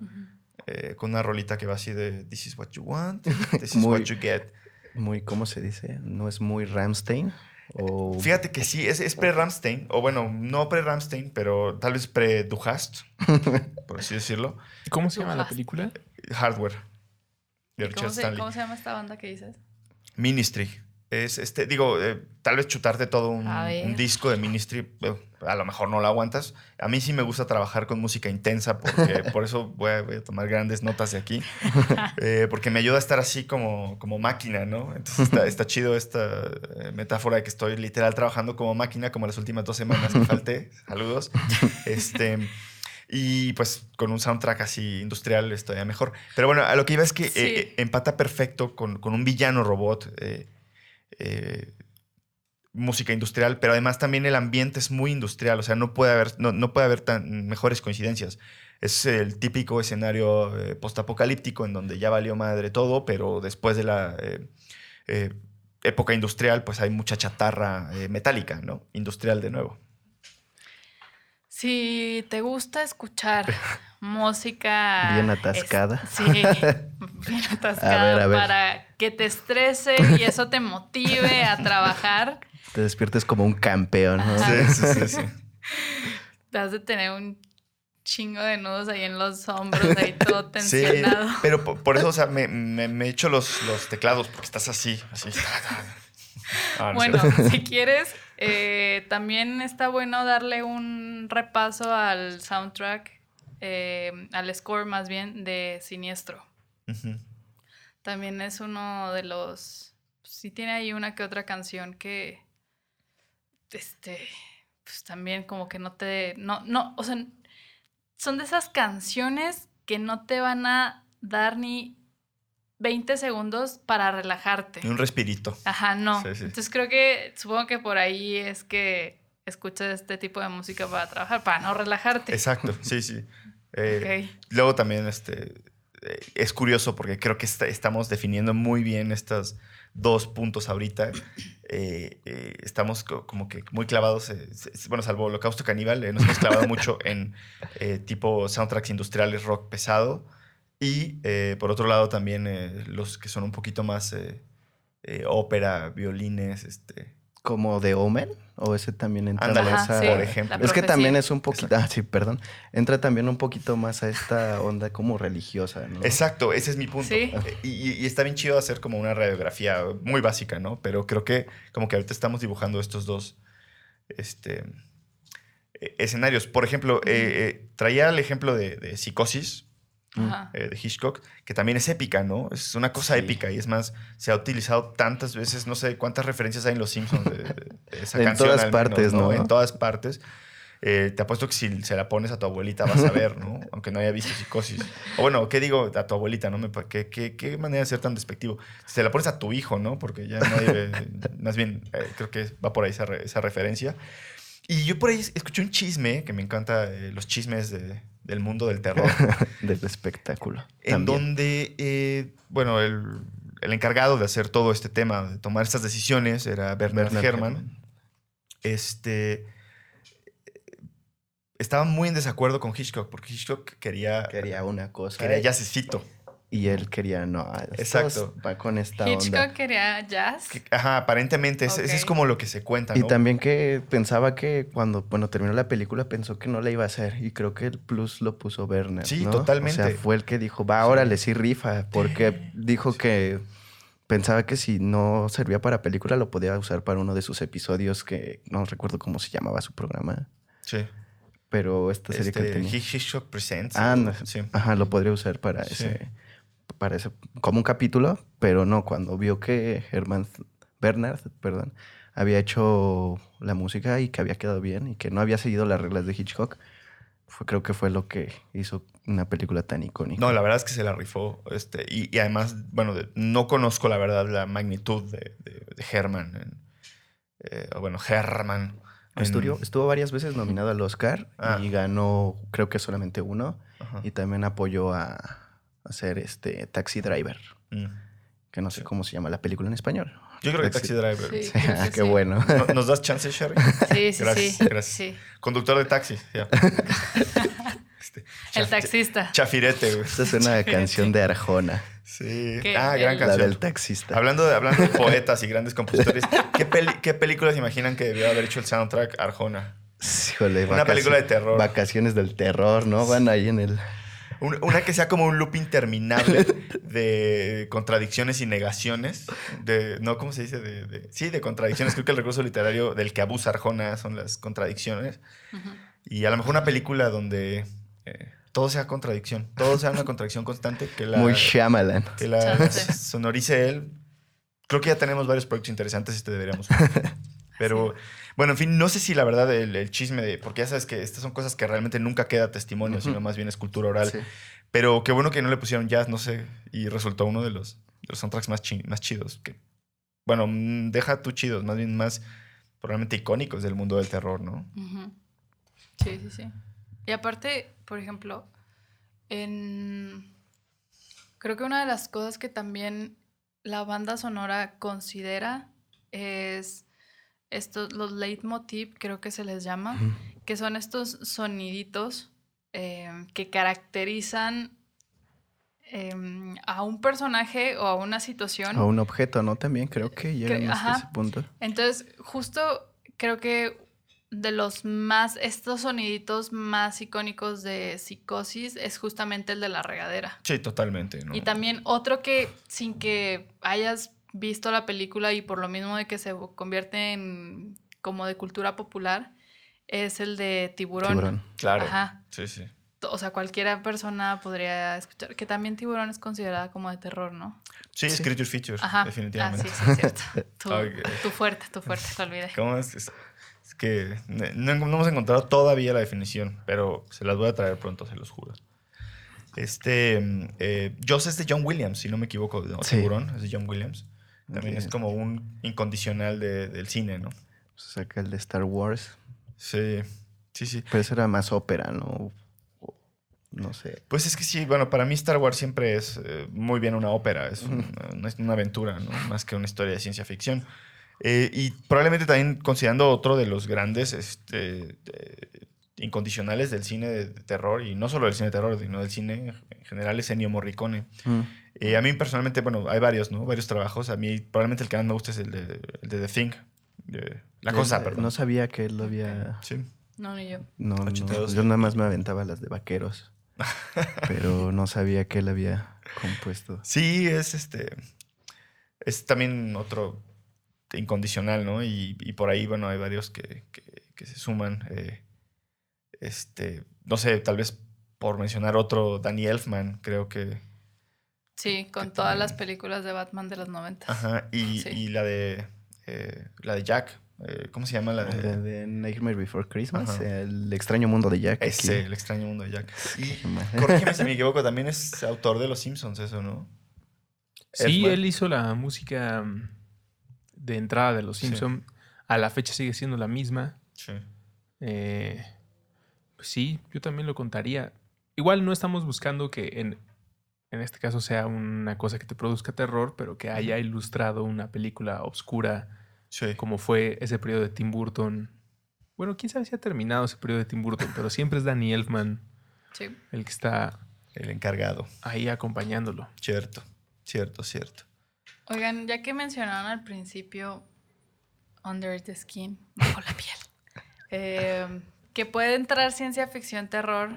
eh, con una rolita que va así de This is what you want, <laughs> this is Muy- what you get. Muy, ¿cómo se dice? ¿No es muy Ramstein? O... Fíjate que sí, es, es pre-Ramstein, o bueno, no pre-Ramstein, pero tal vez pre-Duhast, <laughs> por así decirlo. ¿Cómo se llama la película? Hardware. De ¿Y Richard ¿Cómo se, Stanley. ¿Cómo se llama esta banda que dices? Ministry. Es este, digo, eh, tal vez chutarte todo un, disco de Ministry, eh, a lo mejor no lo aguantas. A mí sí me gusta trabajar con música intensa, porque <laughs> por eso voy a, voy a tomar grandes notas de aquí, eh, porque me ayuda a estar así como, como máquina, ¿no? Entonces está, está chido esta metáfora de que estoy literal trabajando como máquina, como las últimas dos semanas que falté. <laughs> Saludos. Este. Y pues con un soundtrack así industrial es todavía mejor. Pero bueno, a lo que iba es que Sí. eh, empata perfecto con, con un villano robot. Eh, música industrial, pero además también el ambiente es muy industrial, o sea, no puede haber, no, no puede haber tan mejores coincidencias. Es el típico escenario eh, postapocalíptico en donde ya valió madre todo, pero después de la eh, eh, época industrial, pues hay mucha chatarra metálica, ¿no? Industrial de nuevo. Si te gusta escuchar <laughs> música... Bien atascada. es- sí, <laughs> bien atascada A ver, a ver. para que te estrese y eso te motive a <laughs> trabajar. Te despiertes como un campeón, ¿no? Ajá. Sí, sí, sí, sí. Has de tener un chingo de nudos ahí en los hombros, ahí todo Sí, tensionado. pero por, por eso, o sea, me, me, me echo los, los teclados porque estás así, así. Ah, no sé. Bueno, si quieres, eh, también está bueno darle un repaso al soundtrack, eh, al score más bien, de Siniestro. También es uno de los. Sí, tiene ahí una que otra canción que. Este. Pues también como que no te. No, no, o sea. Son de esas canciones que no te van a dar ni 20 segundos para relajarte. Y un respirito. Ajá, no. Sí, sí. Entonces creo que. Supongo que por ahí es que escuchas este tipo de música para trabajar, para no relajarte. Exacto, sí, sí. Eh. Luego también este, eh, es curioso porque creo que está- estamos definiendo muy bien estos dos puntos ahorita. Eh, eh, estamos co- como que muy clavados, bueno, salvo Holocausto Caníbal, nos hemos clavado mucho en tipo soundtracks industriales rock pesado. Y eh, por otro lado también eh, los que son un poquito más eh, eh, ópera, violines, este... Como The Omen, o ese también entra Ándale, en Ajá, esa... sí, por ejemplo. Es que también es un poquito, ah, sí, perdón, entra también un poquito más a esta onda como religiosa, ¿no? Exacto, ese es mi punto. Sí. Y, y- y está bien chido hacer como una radiografía muy básica, ¿no? Pero creo que como que ahorita estamos dibujando estos dos este, eh, escenarios. Por ejemplo, eh, eh, traía el ejemplo de, de Psicosis. Eh, de Hitchcock, que también es épica, ¿no? Es una cosa Sí. épica y es más, se ha utilizado tantas veces, no sé cuántas referencias hay en Los Simpsons de, de- <laughs> esa En canción. todas menos, partes, ¿no? En todas partes. Eh, te apuesto que si se la pones a tu abuelita vas a ver, ¿no? <laughs> Aunque no haya visto psicosis. O bueno, ¿qué digo a tu abuelita? ¿no? Me ¿Qué, qué, qué manera de ser tan despectivo? Si se la pones a tu hijo, ¿no? Porque ya nadie ve- <laughs> Más bien, eh, creo que va por ahí esa, re- esa referencia. Y yo por ahí escuché un chisme, que me encanta eh, los chismes de- del mundo del terror. <laughs> Del espectáculo. en también. donde, eh, bueno, el, el encargado de hacer todo este tema, de tomar estas decisiones, era Bernard, Bernard Herrmann. Herrmann. Este, estaba muy en desacuerdo con Hitchcock, porque Hitchcock quería, Quería una cosa. quería jazzcito. Y él quería, no, Exacto. Exacto. va con esta Hitchcock onda. quería jazz. Que- Ajá, aparentemente, ese, ese es como lo que se cuenta, Y ¿no? también que pensaba que cuando, bueno, terminó la película pensó que no la iba a hacer. Y creo que el plus lo puso Werner. Sí, ¿no? totalmente. O sea, fue el que dijo, va, órale, sí rifa. Porque dijo que pensaba que si no servía para película lo podía usar para uno de sus episodios que no recuerdo cómo se llamaba su programa. Sí. Pero esta serie que Este, tenía. Hitchcock Presents. Ah, no, sí. Ajá, lo podría usar para Sí. ese, para ese, como un capítulo, pero no, cuando vio que Herman Bernard, perdón, había hecho la música y que había quedado bien y que no había seguido las reglas de Hitchcock, fue, creo que fue lo que hizo una película tan icónica. No, la verdad es que se la rifó. Este, y, y además, bueno, de- no conozco la verdad la magnitud de, de, de Herman. en- eh, bueno, Herman. en- Estuvo, estuvo varias veces nominado al Oscar Ah. y ganó, creo que solamente uno, Ajá. y también apoyó a hacer este Taxi Driver, Mm. que no sé Sí. cómo se llama la película en español. Yo creo que Taxi- Driver. Sí. Sí, creo que qué sí. bueno. ¿No- ¿Nos das chance, Sherry? Sí, sí, Gracias, sí. gracias. sí. Conductor de taxi. ya. <laughs> Este, El taxista. Chafirete, güey. Esta es una canción de Arjona, Sí. Ah, gran el- la canción. del taxista. Hablando de, hablando de <laughs> poetas y grandes compositores, ¿qué, peli- qué películas imaginan que debió haber hecho el soundtrack Arjona? Híjole, Una película de terror. Vacaciones del terror, ¿no? Van ahí en el... Un- Una que sea como un loop interminable de contradicciones y negaciones. De, no, ¿cómo se dice? De, de- sí, de contradicciones. Creo que el recurso literario del que abusa Arjona son las contradicciones. Ujú. Y a lo mejor una película donde eh, todo sea contradicción. Todo sea una contradicción constante. Que la, Muy Shyamalan. que la sonorice él. Creo que ya tenemos varios proyectos interesantes y te deberíamos. <laughs> Pero, bueno, en fin, no sé si la verdad el, el chisme de. Porque ya sabes que estas son cosas que realmente nunca queda testimonio, sino más bien es cultura oral. Sí. Pero qué bueno que no le pusieron jazz, no sé. Y resultó uno de los, de los soundtracks más, chi- más chidos. Que, bueno, mm, deja tú chidos, más bien más probablemente icónicos del mundo del terror, ¿no? Sí, sí, sí. Y aparte, por ejemplo, en... Creo que una de las cosas que también la banda sonora considera es estos, los leitmotiv, creo que se les llama, que son estos soniditos eh, que caracterizan em, a un personaje o a una situación. O un objeto, ¿no? También creo que llegan hasta ajá. ese punto. Entonces, justo creo que de los más, estos soniditos más icónicos de psicosis es justamente el de la regadera. Sí, totalmente. ¿no? Y también otro que sin que hayas visto la película y por lo mismo de que se convierte en como de cultura popular, es el de tiburón. Tiburón. Claro. Ajá. Sí, sí. O sea, cualquiera persona podría escuchar, que también tiburón es considerada como de terror, ¿no? Sí, es Sí. Creature Features, Ajá. definitivamente. Ah, sí, sí, es cierto. <laughs> Tu, fuerte, tu fuerte, te olvidé. <laughs> ¿Cómo es? Es, es que no, no hemos encontrado todavía la definición, pero se las voy a traer pronto, se los juro. Este, eh, Joss es de John Williams, si no me equivoco. ¿no? Sí. Tiburón es de John Williams. También es como un incondicional de- del cine, ¿no? Se saca el de Star Wars. Sí, sí, sí. Pero eso era más ópera, ¿no? O- No sé. Pues es que sí, bueno, para mí Star Wars siempre es eh, muy bien una ópera, es una, aventura, ¿no? Más que una historia de ciencia ficción. Eh, y probablemente también considerando otro de los grandes este, eh, incondicionales del cine de terror, y no solo del cine de terror, sino del cine en general, es Ennio Morricone. Mm. Eh, a mí personalmente, bueno, hay varios, ¿no? Varios trabajos. A mí probablemente el que más me gusta es el de, el de The Thing. de- la cosa, perdón. No sabía que él lo había... Sí. No, ni yo. No, no, 82. yo nada más me aventaba las de vaqueros. <laughs> pero no sabía que él había compuesto. Sí, es este. Es también otro incondicional, ¿no? Y, y por ahí, bueno, hay varios que, que- que se suman. eh, este, no sé, tal vez por mencionar otro, Danny Elfman, creo que. Sí, con todas también- las películas de Batman de los 90. Ajá. Y, Sí. y la de. eh, la de Jack. eh, ¿Cómo se llama la de.? De, de Nightmare Before Christmas, Ajá. el extraño mundo de Jack. Ese, aquí. el extraño mundo de Jack. Y <laughs> corrígeme si me equivoco, también es autor de Los Simpsons, eso, ¿no? Sí, Elfman. él hizo la música mm, de entrada de Los Sí. Simpson. A la fecha sigue siendo la misma. Sí. Eh, pues sí, yo también lo contaría. Igual no estamos buscando que en, en este caso sea una cosa que te produzca terror, pero que haya ilustrado una película oscura Sí. como fue ese periodo de Tim Burton. Bueno, quién sabe si ha terminado ese periodo de Tim Burton, pero siempre es Danny Elfman Sí. el que está El encargado. ahí acompañándolo. Cierto, cierto, cierto. Oigan, ya que mencionaron al principio Under the Skin, bajo la piel, <laughs> eh, que puede entrar ciencia ficción, terror.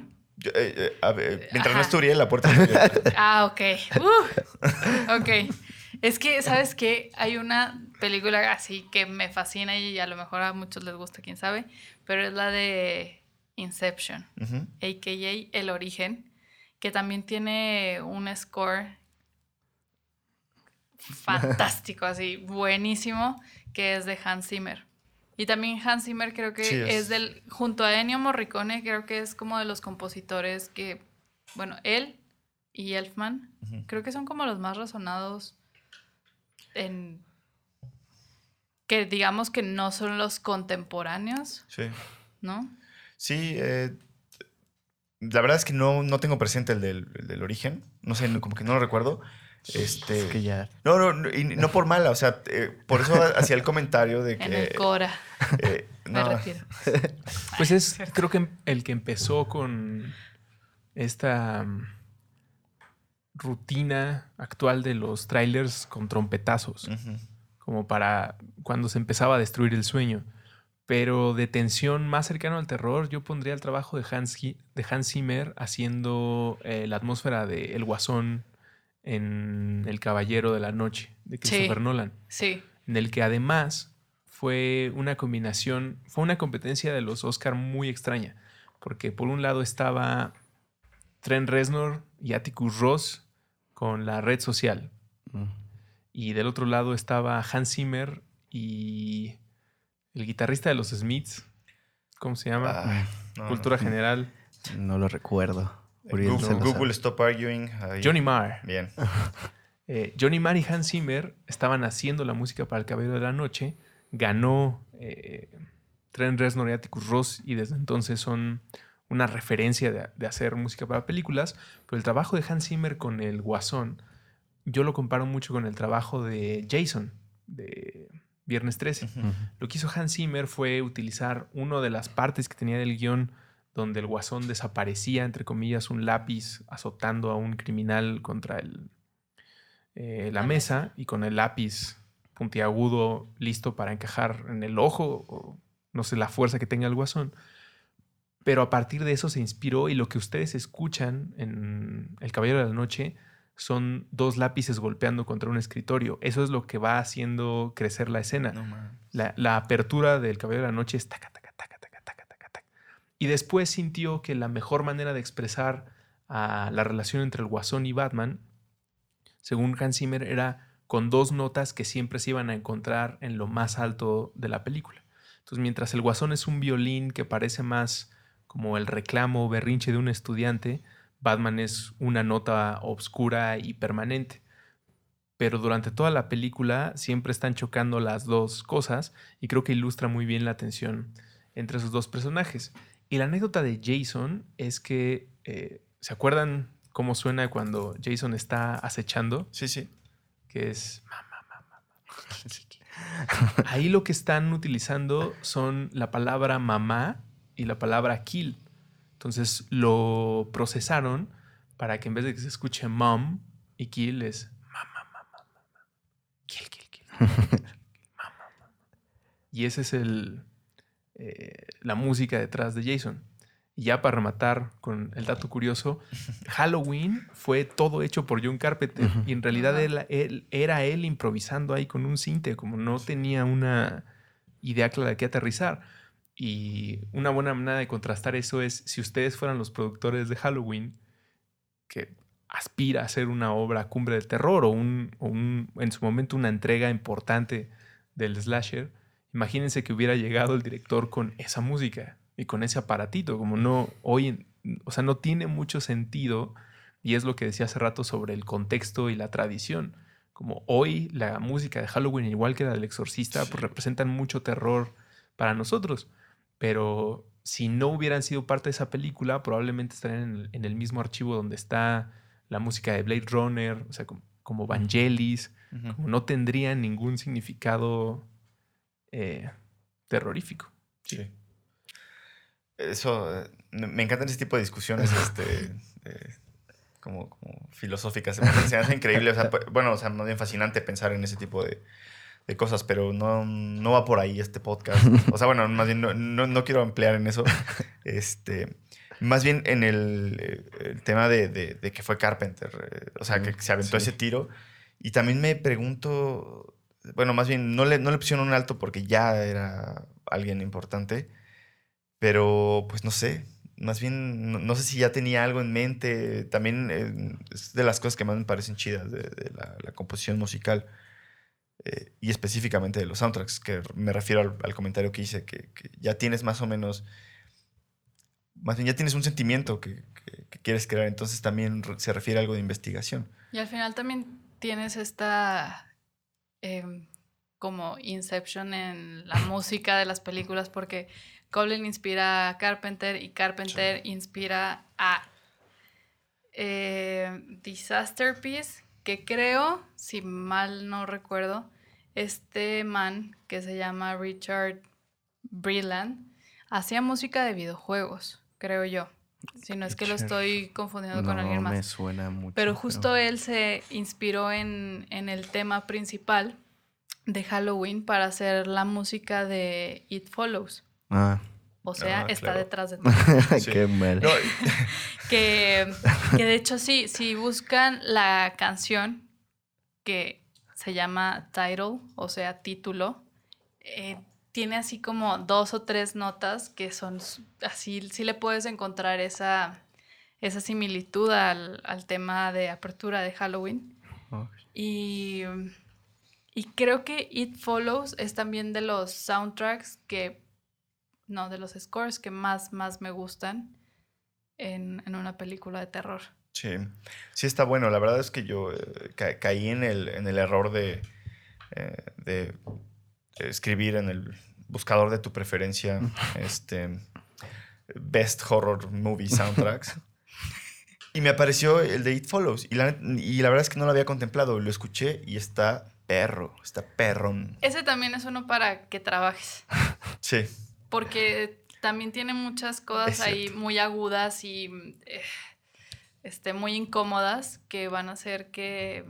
Yo, eh, eh, a ver, mientras no Ajá. Uriel, la puerta. <laughs> Ah, ok. Uh, ok. Es que, ¿sabes qué? Hay una película así que me fascina y a lo mejor a muchos les gusta, quién sabe, pero es la de Inception, a.k.a. El Origen, que también tiene un score <laughs> fantástico, así, buenísimo, que es de Hans Zimmer. Y también Hans Zimmer creo que Sí, es- es del, junto a Ennio Morricone, creo que es como de los compositores que, bueno, él y Elfman, creo que son como los más razonados en... que digamos que no son los contemporáneos, Sí. ¿no? Sí, eh, la verdad es que no, no tengo presente el del, el del origen. No sé, como que no lo recuerdo. Este, Es que ya. no, no, y no por mala, o sea, eh, por eso hacía el comentario de <laughs> que... En el Cora, eh, me no, retiro. <laughs> Pues es, cierto. creo que el que empezó con esta mm, rutina actual de los trailers con trompetazos, como para cuando se empezaba a destruir el sueño. Pero de tensión más cercano al terror, yo pondría el trabajo de Hans, de Hans Zimmer haciendo eh, la atmósfera de El Guasón en El Caballero de la Noche, de Christopher Nolan Sí, en el que además fue una combinación, fue una competencia de los Oscar muy extraña, porque por un lado estaba Trent Reznor y Atticus Ross con la red social, Mm. y del otro lado estaba Hans Zimmer y el guitarrista de los Smiths, ¿cómo se llama? Ah, no, Cultura no. general, No lo recuerdo. Google. Stop Arguing. ahí. Johnny Marr. Bien. <laughs> Eh, Johnny Marr y Hans Zimmer estaban haciendo la música para El Caballero de la Noche. Ganó eh, Trent Reznor y Atticus Ross y desde entonces son una referencia de, de hacer música para películas. Pero el trabajo de Hans Zimmer con el Guasón, yo lo comparo mucho con el trabajo de Jason de Viernes 13. Ujú. Ujú. Lo que hizo Hans Zimmer fue utilizar una de las partes que tenía del guion donde el guasón desaparecía, entre comillas, un lápiz azotando a un criminal contra el, eh, la mesa y con el lápiz puntiagudo listo para encajar en el ojo o no sé la fuerza que tenga el guasón. Pero a partir de eso se inspiró y lo que ustedes escuchan en El Caballero de la Noche son dos lápices golpeando contra un escritorio. Eso es lo que va haciendo crecer la escena. No. La, la apertura del Caballero de la Noche es taca, taca. Y después sintió que la mejor manera de expresar a la relación entre el Guasón y Batman, según Hans Zimmer, era con dos notas que siempre se iban a encontrar en lo más alto de la película. Entonces, mientras el Guasón es un violín que parece más como el reclamo berrinche de un estudiante, Batman es una nota obscura y permanente pero durante toda la película siempre están chocando las dos cosas y creo que ilustra muy bien la tensión entre esos dos personajes. Y la anécdota de Jason es que, eh, ¿se acuerdan cómo suena cuando Jason está acechando? Sí, sí. Que es... "Mamá, mamá, mamá". Ahí lo que están utilizando son la palabra mamá y la palabra kill. Entonces lo procesaron para que en vez de que se escuche mom y kill es mamá, mamá, mamá. Kill, kill, kill. <laughs> Mamá, mamá. Y esa es el, eh, la música detrás de Jason. Y ya para rematar con el dato curioso, <laughs> Halloween fue todo hecho por John Carpenter. Y en realidad él- era él improvisando ahí con un cinte, como no tenía una idea clara de qué aterrizar. Y una buena manera de contrastar eso es si ustedes fueran los productores de Halloween, que aspira a ser una obra cumbre del terror o, un, o un- en su momento una entrega importante del slasher, imagínense que hubiera llegado el director con esa música y con ese aparatito, como no hoy, o sea, no tiene mucho sentido y es lo que decía hace rato sobre el contexto y la tradición. Como hoy la música de Halloween, igual que la del exorcista, pues representan mucho terror para nosotros. Pero si no hubieran sido parte de esa película, probablemente estarían en el, en el mismo archivo donde está la música de Blade Runner, o sea, como, como Vangelis, Ujú. como no tendrían ningún significado eh, terrorífico. Sí. Eso, me encantan ese tipo de discusiones, <laughs> este, eh, como, como filosóficas. Se me hace- increíble, o sea, pu- bueno, o sea, más bien fascinante pensar en ese tipo de, de cosas, pero no, no va por ahí este podcast. O sea, bueno, más bien no, no, no quiero emplear en eso. Este, más bien en el, eh, el tema de, de- de que fue Carpenter, o sea, que se aventó sí. ese tiro. Y también me pregunto, bueno, más bien no le, no le pusieron un alto porque ya era alguien importante, pero pues no sé, más bien no, sé si ya tenía algo en mente, también eh, es de las cosas que más me parecen chidas de, de la, composición musical eh, y específicamente de los soundtracks, que me refiero al, comentario que hice, que, ya tienes más o menos, más bien ya tienes un sentimiento que, que- quieres crear, entonces también se refiere a algo de investigación. Y al final también tienes esta em, como Inception en la música de las películas porque Goblin inspira a Carpenter y Carpenter inspira a eh, Disaster Piece, que creo, si mal no recuerdo, este man que se llama Richard Breland hacía música de videojuegos, creo yo. Si no es que lo estoy confundiendo con alguien más. me suena mucho. Pero justo él se inspiró en, en el tema principal de Halloween para hacer la música de It Follows. Ah, O sea, Ah, está claro. detrás de <laughs> todo. Sí. qué mal. No, <laughs> que, que de hecho sí, si buscan la canción que se llama title, o sea, título, eh, tiene así como dos o tres notas que son así, sí le puedes encontrar esa, esa similitud al, al tema de apertura de Halloween. Oh, Y, y creo que It Follows es también de los soundtracks que, no, de los scores que más, más me gustan en, en una película de terror. Sí, sí está bueno. La verdad es que yo eh, ca- caí en el, en el error de, eh, de escribir en el buscador de tu preferencia <laughs> este, Best Horror Movie Soundtracks. y me apareció el de It Follows. Y la, y la verdad es que no lo había contemplado. Lo escuché y está perro, está perrón. Ese también es uno para que trabajes, <laughs> Sí, porque también tiene muchas cosas ahí muy agudas y eh, este, muy incómodas que van a hacer que,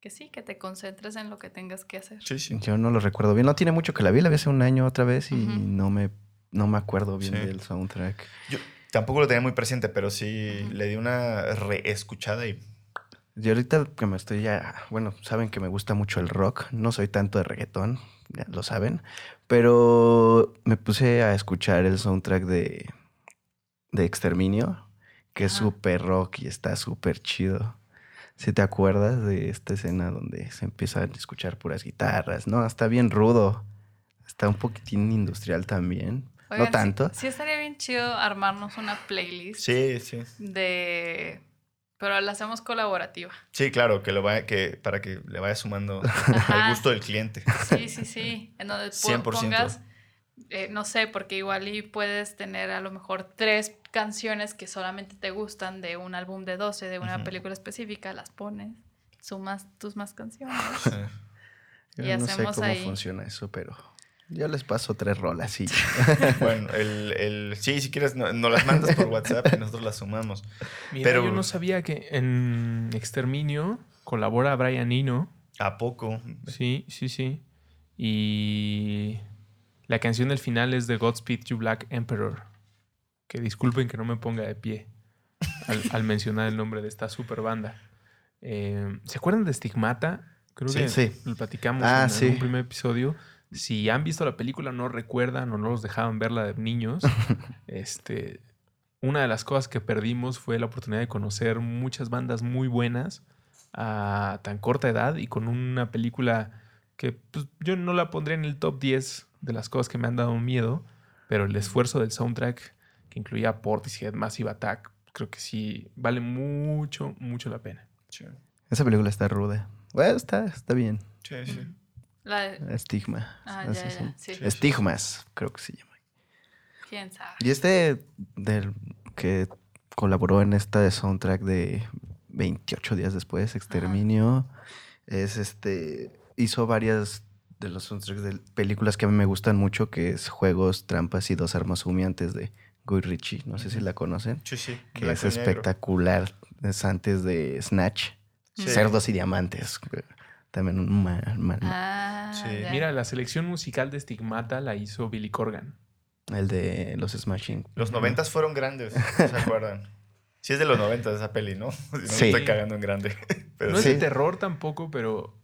que sí, que te concentres en lo que tengas que hacer. sí, sí. Yo no lo recuerdo bien. No tiene mucho que la vi. La vi hace un año otra vez y no, me, no me acuerdo bien Sí. del soundtrack. Yo tampoco lo tenía muy presente, pero sí le di una reescuchada y Y ahorita que me estoy ya, bueno, saben que me gusta mucho el rock, no soy tanto de reggaetón, ya lo saben, pero me puse a escuchar el soundtrack de, de Exterminio, que es súper rock y está súper chido. Si te acuerdas de esta escena donde se empiezan a escuchar puras guitarras, ¿no? Está bien rudo, está un poquitín industrial también, Oigan, no tanto. Sí, estaría bien chido armarnos una playlist sí, sí. de... Pero la hacemos colaborativa. Sí, claro, que lo vaya, que, para que le vaya sumando <laughs> Ajá. al gusto del cliente. Sí, sí, sí. En donde po- 100%. pongas, eh, no sé, porque igual y puedes tener a lo mejor tres canciones que solamente te gustan de un álbum de 12, de una película específica, las pones, sumas tus más canciones. <laughs> Yo y no sé cómo ahí. funciona eso, pero Yo les paso tres rolas, sí. <laughs> Bueno, el, el- sí, si quieres, no- nos las mandas por WhatsApp y nosotros las sumamos. Mira, Pero- yo no sabía que en Exterminio colabora Brian Eno. ¿A poco? Sí, sí, sí. Y la canción del final es de Godspeed You Black Emperor. Que disculpen que no me ponga de pie al, al mencionar el nombre de esta super banda. Eh, ¿Se acuerdan de Stigmata? Creo Sí. que Sí. lo platicamos Ah, en sí. un primer episodio. Si han visto la película, no recuerdan o no los dejaban verla de niños. <laughs> este, una de las cosas que perdimos fue la oportunidad de conocer muchas bandas muy buenas a tan corta edad y con una película que pues, yo no la pondría en el top 10 de las cosas que me han dado miedo, pero el esfuerzo del soundtrack que incluía Portishead, Massive Attack, creo que sí vale mucho, mucho la pena. Sí, Esa película está ruda. Bueno, está, está bien. sí. sí. La de- Estigma. Ah, ya, son. ya. Sí. Estigmas, creo que se llama. ¿Quién sabe? Y este del que colaboró en esta soundtrack de 28 días después, Exterminio, es este hizo varias de los soundtracks de películas que a mí me gustan mucho, que es Juegos, Trampas y Dos Armas Humeantes de Guy Ritchie. No sé si la conocen. Sí, sí. Que es espectacular. Es antes de Snatch. Sí. Cerdos y Diamantes. También un ma- ma- Ah, Sí. Mira, la selección musical de Stigmata la hizo Billy Corgan. el de los Smashing. Los noventas fueron grandes, ¿no ¿se <laughs> acuerdan? Sí es de los noventas esa peli, ¿no? <laughs> Si no Sí. estoy cagando en grande. <laughs> Pero no sí. es de terror tampoco, pero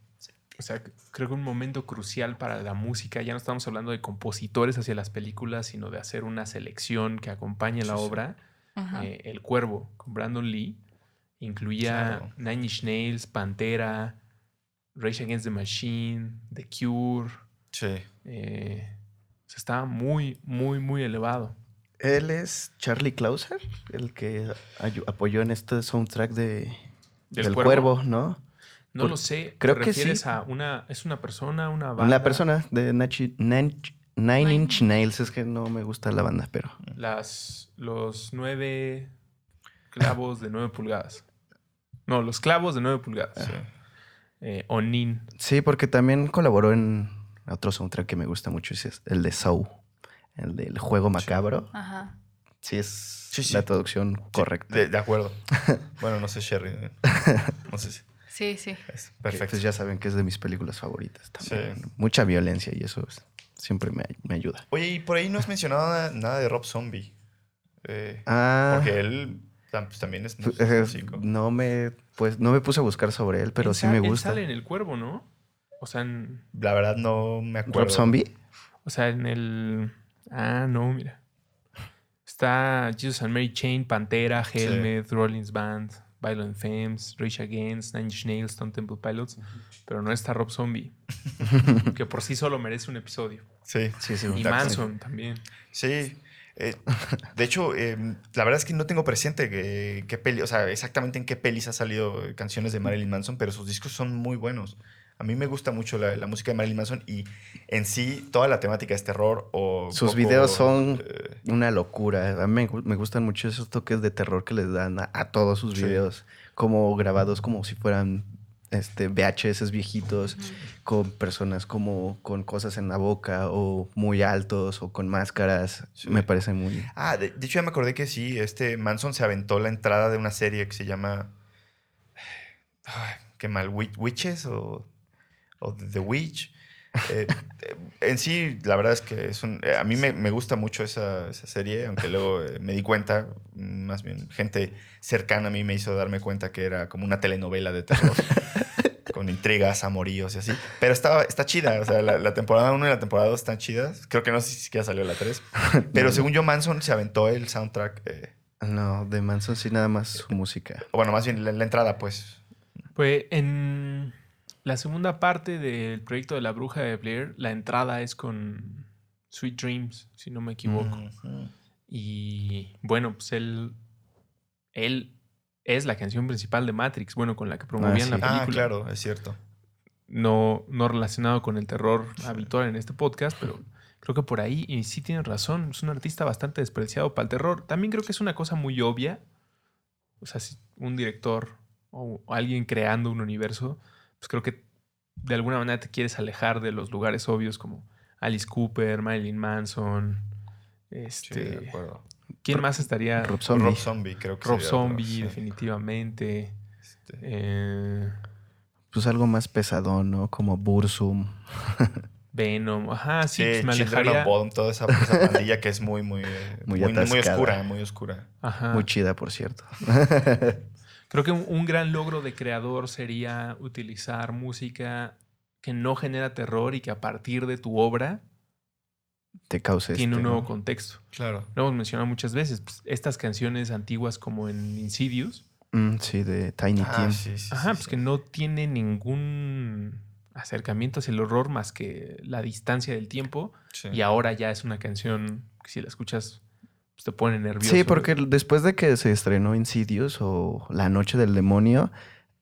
o sea, creo que un momento crucial para la música. Ya no estamos hablando de compositores hacia las películas, sino de hacer una selección que acompañe la obra. Eh, El Cuervo con Brandon Lee incluía Claro. Nine Inch Nails, Pantera, Rage Against the Machine, The Cure. Sí. eh, o sea, estaba muy, muy, muy elevado. Él es Charlie Clauser, el que apoyó en este soundtrack de, ¿Del del Cuervo? Cuervo, ¿no? No Por- lo sé. creo ¿te que refieres sí. a una. ¿Es una persona, una banda? Una persona de Nachi- Nine, Nine Nine. Inch Nails. Es que no me gusta la banda, pero... Las, los nueve clavos de nueve pulgadas. No, los clavos de nueve pulgadas. sí. Eh, Onin. Sí, porque también colaboró en otro soundtrack que me gusta mucho, es el de Saw. El del juego macabro. Ajá. Sí, es Sí, sí. la traducción correcta. De, de acuerdo. <laughs> bueno, no sé, Sherry. eh, <laughs> No sé si. Sí, sí. es Que, perfecto. Pues ya saben que es de mis películas favoritas también. Sí. Mucha violencia y eso es- siempre me, me ayuda. Oye, y por ahí no has mencionado nada, nada de Rob Zombie. Eh, Ah, Porque él pues, también es Pues, eh, músico. no me pues no me puse a buscar sobre él, pero Él sí me él gusta. sale en el cuervo, ¿no? O sea, en, La verdad no me acuerdo. Rob Zombie. o sea, en el. Ah, no, mira. Está Jesus and Mary Chain, Pantera, Helmet, Rollins Band, Violent Femmes, Rage Against, Nine Inch Nails, Stone Temple Pilots. Pero no está Rob Zombie. <laughs> que por sí solo merece un episodio. Sí. Sí, sí. Y. Manson también. Sí. eh, de hecho, eh, la verdad es que no tengo presente que- qué peli, o sea, exactamente en qué pelis ha salido eh, canciones de Marilyn Manson, pero sus discos son muy buenos. A mí me gusta mucho la, la música de Marilyn Manson y en sí toda la temática es terror o... Sus poco, videos son eh, una locura. A mí me, gu- me gustan mucho esos toques de terror que les dan a, a todos sus Sí. videos, como grabados como si fueran este VHS viejitos con personas como con cosas en la boca o muy altos o con máscaras. Sí. Me parece muy Ah, de, de hecho ya me acordé que sí, este Manson se aventó la entrada de una serie que se llama... Ay, qué mal, Wi- Witches o, o The Witch. Eh, eh, en sí, la verdad es que es un, eh, a mí me, me gusta mucho esa, esa serie, aunque luego me di cuenta, mm, más bien gente cercana a mí me hizo darme cuenta que era como una telenovela de terror. <laughs> con intrigas, amoríos y así. Pero está, está chida. O sea, la, la temporada 1 y la temporada 2 están chidas. Creo que no sé si siquiera salió la 3. <laughs> Pero según yo, Manson se aventó el soundtrack. eh, No, de Manson sí nada más su música. o bueno, más bien la, la entrada, pues. Pues en la segunda parte del proyecto de la bruja de Blair, la entrada es con Sweet Dreams, si no me equivoco. Y bueno, pues él, él es la canción principal de Matrix, bueno, con la que promovían sí. la Ah, película. claro, es cierto. No, no relacionado con el terror habitual en este podcast, pero creo que por ahí, y sí tienes razón, es un artista bastante despreciado para el terror. También creo que es una cosa muy obvia. O sea, si un director o alguien creando un universo, pues creo que de alguna manera te quieres alejar de los lugares obvios como Alice Cooper, Marilyn Manson. Sí, Este, de acuerdo. ¿Quién más estaría? Rob Zombie. Rob Zombie, creo que Rob Zombie, definitivamente. Este, Eh, Pues algo más pesadón, ¿no? Como Bursum. <laughs> Venom. Ajá, sí, Sí, pues me alejaría. Bodom, toda esa, esa <laughs> pandilla que es muy, muy, Muy muy, muy oscura, muy oscura. Ajá. Muy chida, por cierto. <laughs> Creo que un, un gran logro de creador sería utilizar música que no genera terror y que a partir de tu obra Te causa tiene este, un nuevo ¿no? contexto. Claro. Lo hemos mencionado muchas veces. pues, estas canciones antiguas como en Insidious, Mm, sí, de Tiny Ah, Tim. sí, sí, ajá, sí, pues sí. que no tiene ningún acercamiento hacia el horror más que la distancia del tiempo. Sí. Y ahora ya es una canción que si la escuchas te pone nervioso. Sí, porque después de que se estrenó Insidious o La Noche del Demonio,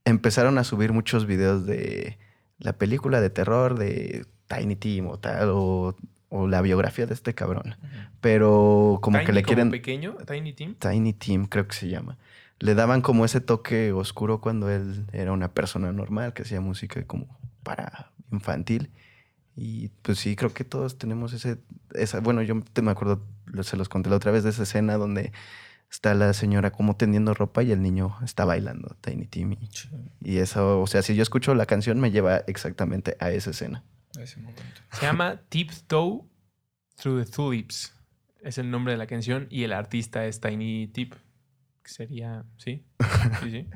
empezaron a subir muchos videos de la película de terror de Tiny Tim o tal, o, o la biografía de este cabrón. Pero como Tiny que le quieren... pequeño, Tiny Tim. Tiny Tim, creo que se llama. Le daban como ese toque oscuro cuando él era una persona normal que hacía música como para infantil. Y pues sí, creo que todos tenemos ese, esa, bueno, yo te me acuerdo, se los conté la otra vez de esa escena donde está la señora como tendiendo ropa y el niño está bailando Tiny Tim. Y, Sí, y eso, o sea, si yo escucho la canción me lleva exactamente a esa escena. ese momento. Se llama Tiptoe Through the Tulips. Es el nombre de la canción y el artista es Tiny Tip. Que sería, ¿sí? Sí, sí.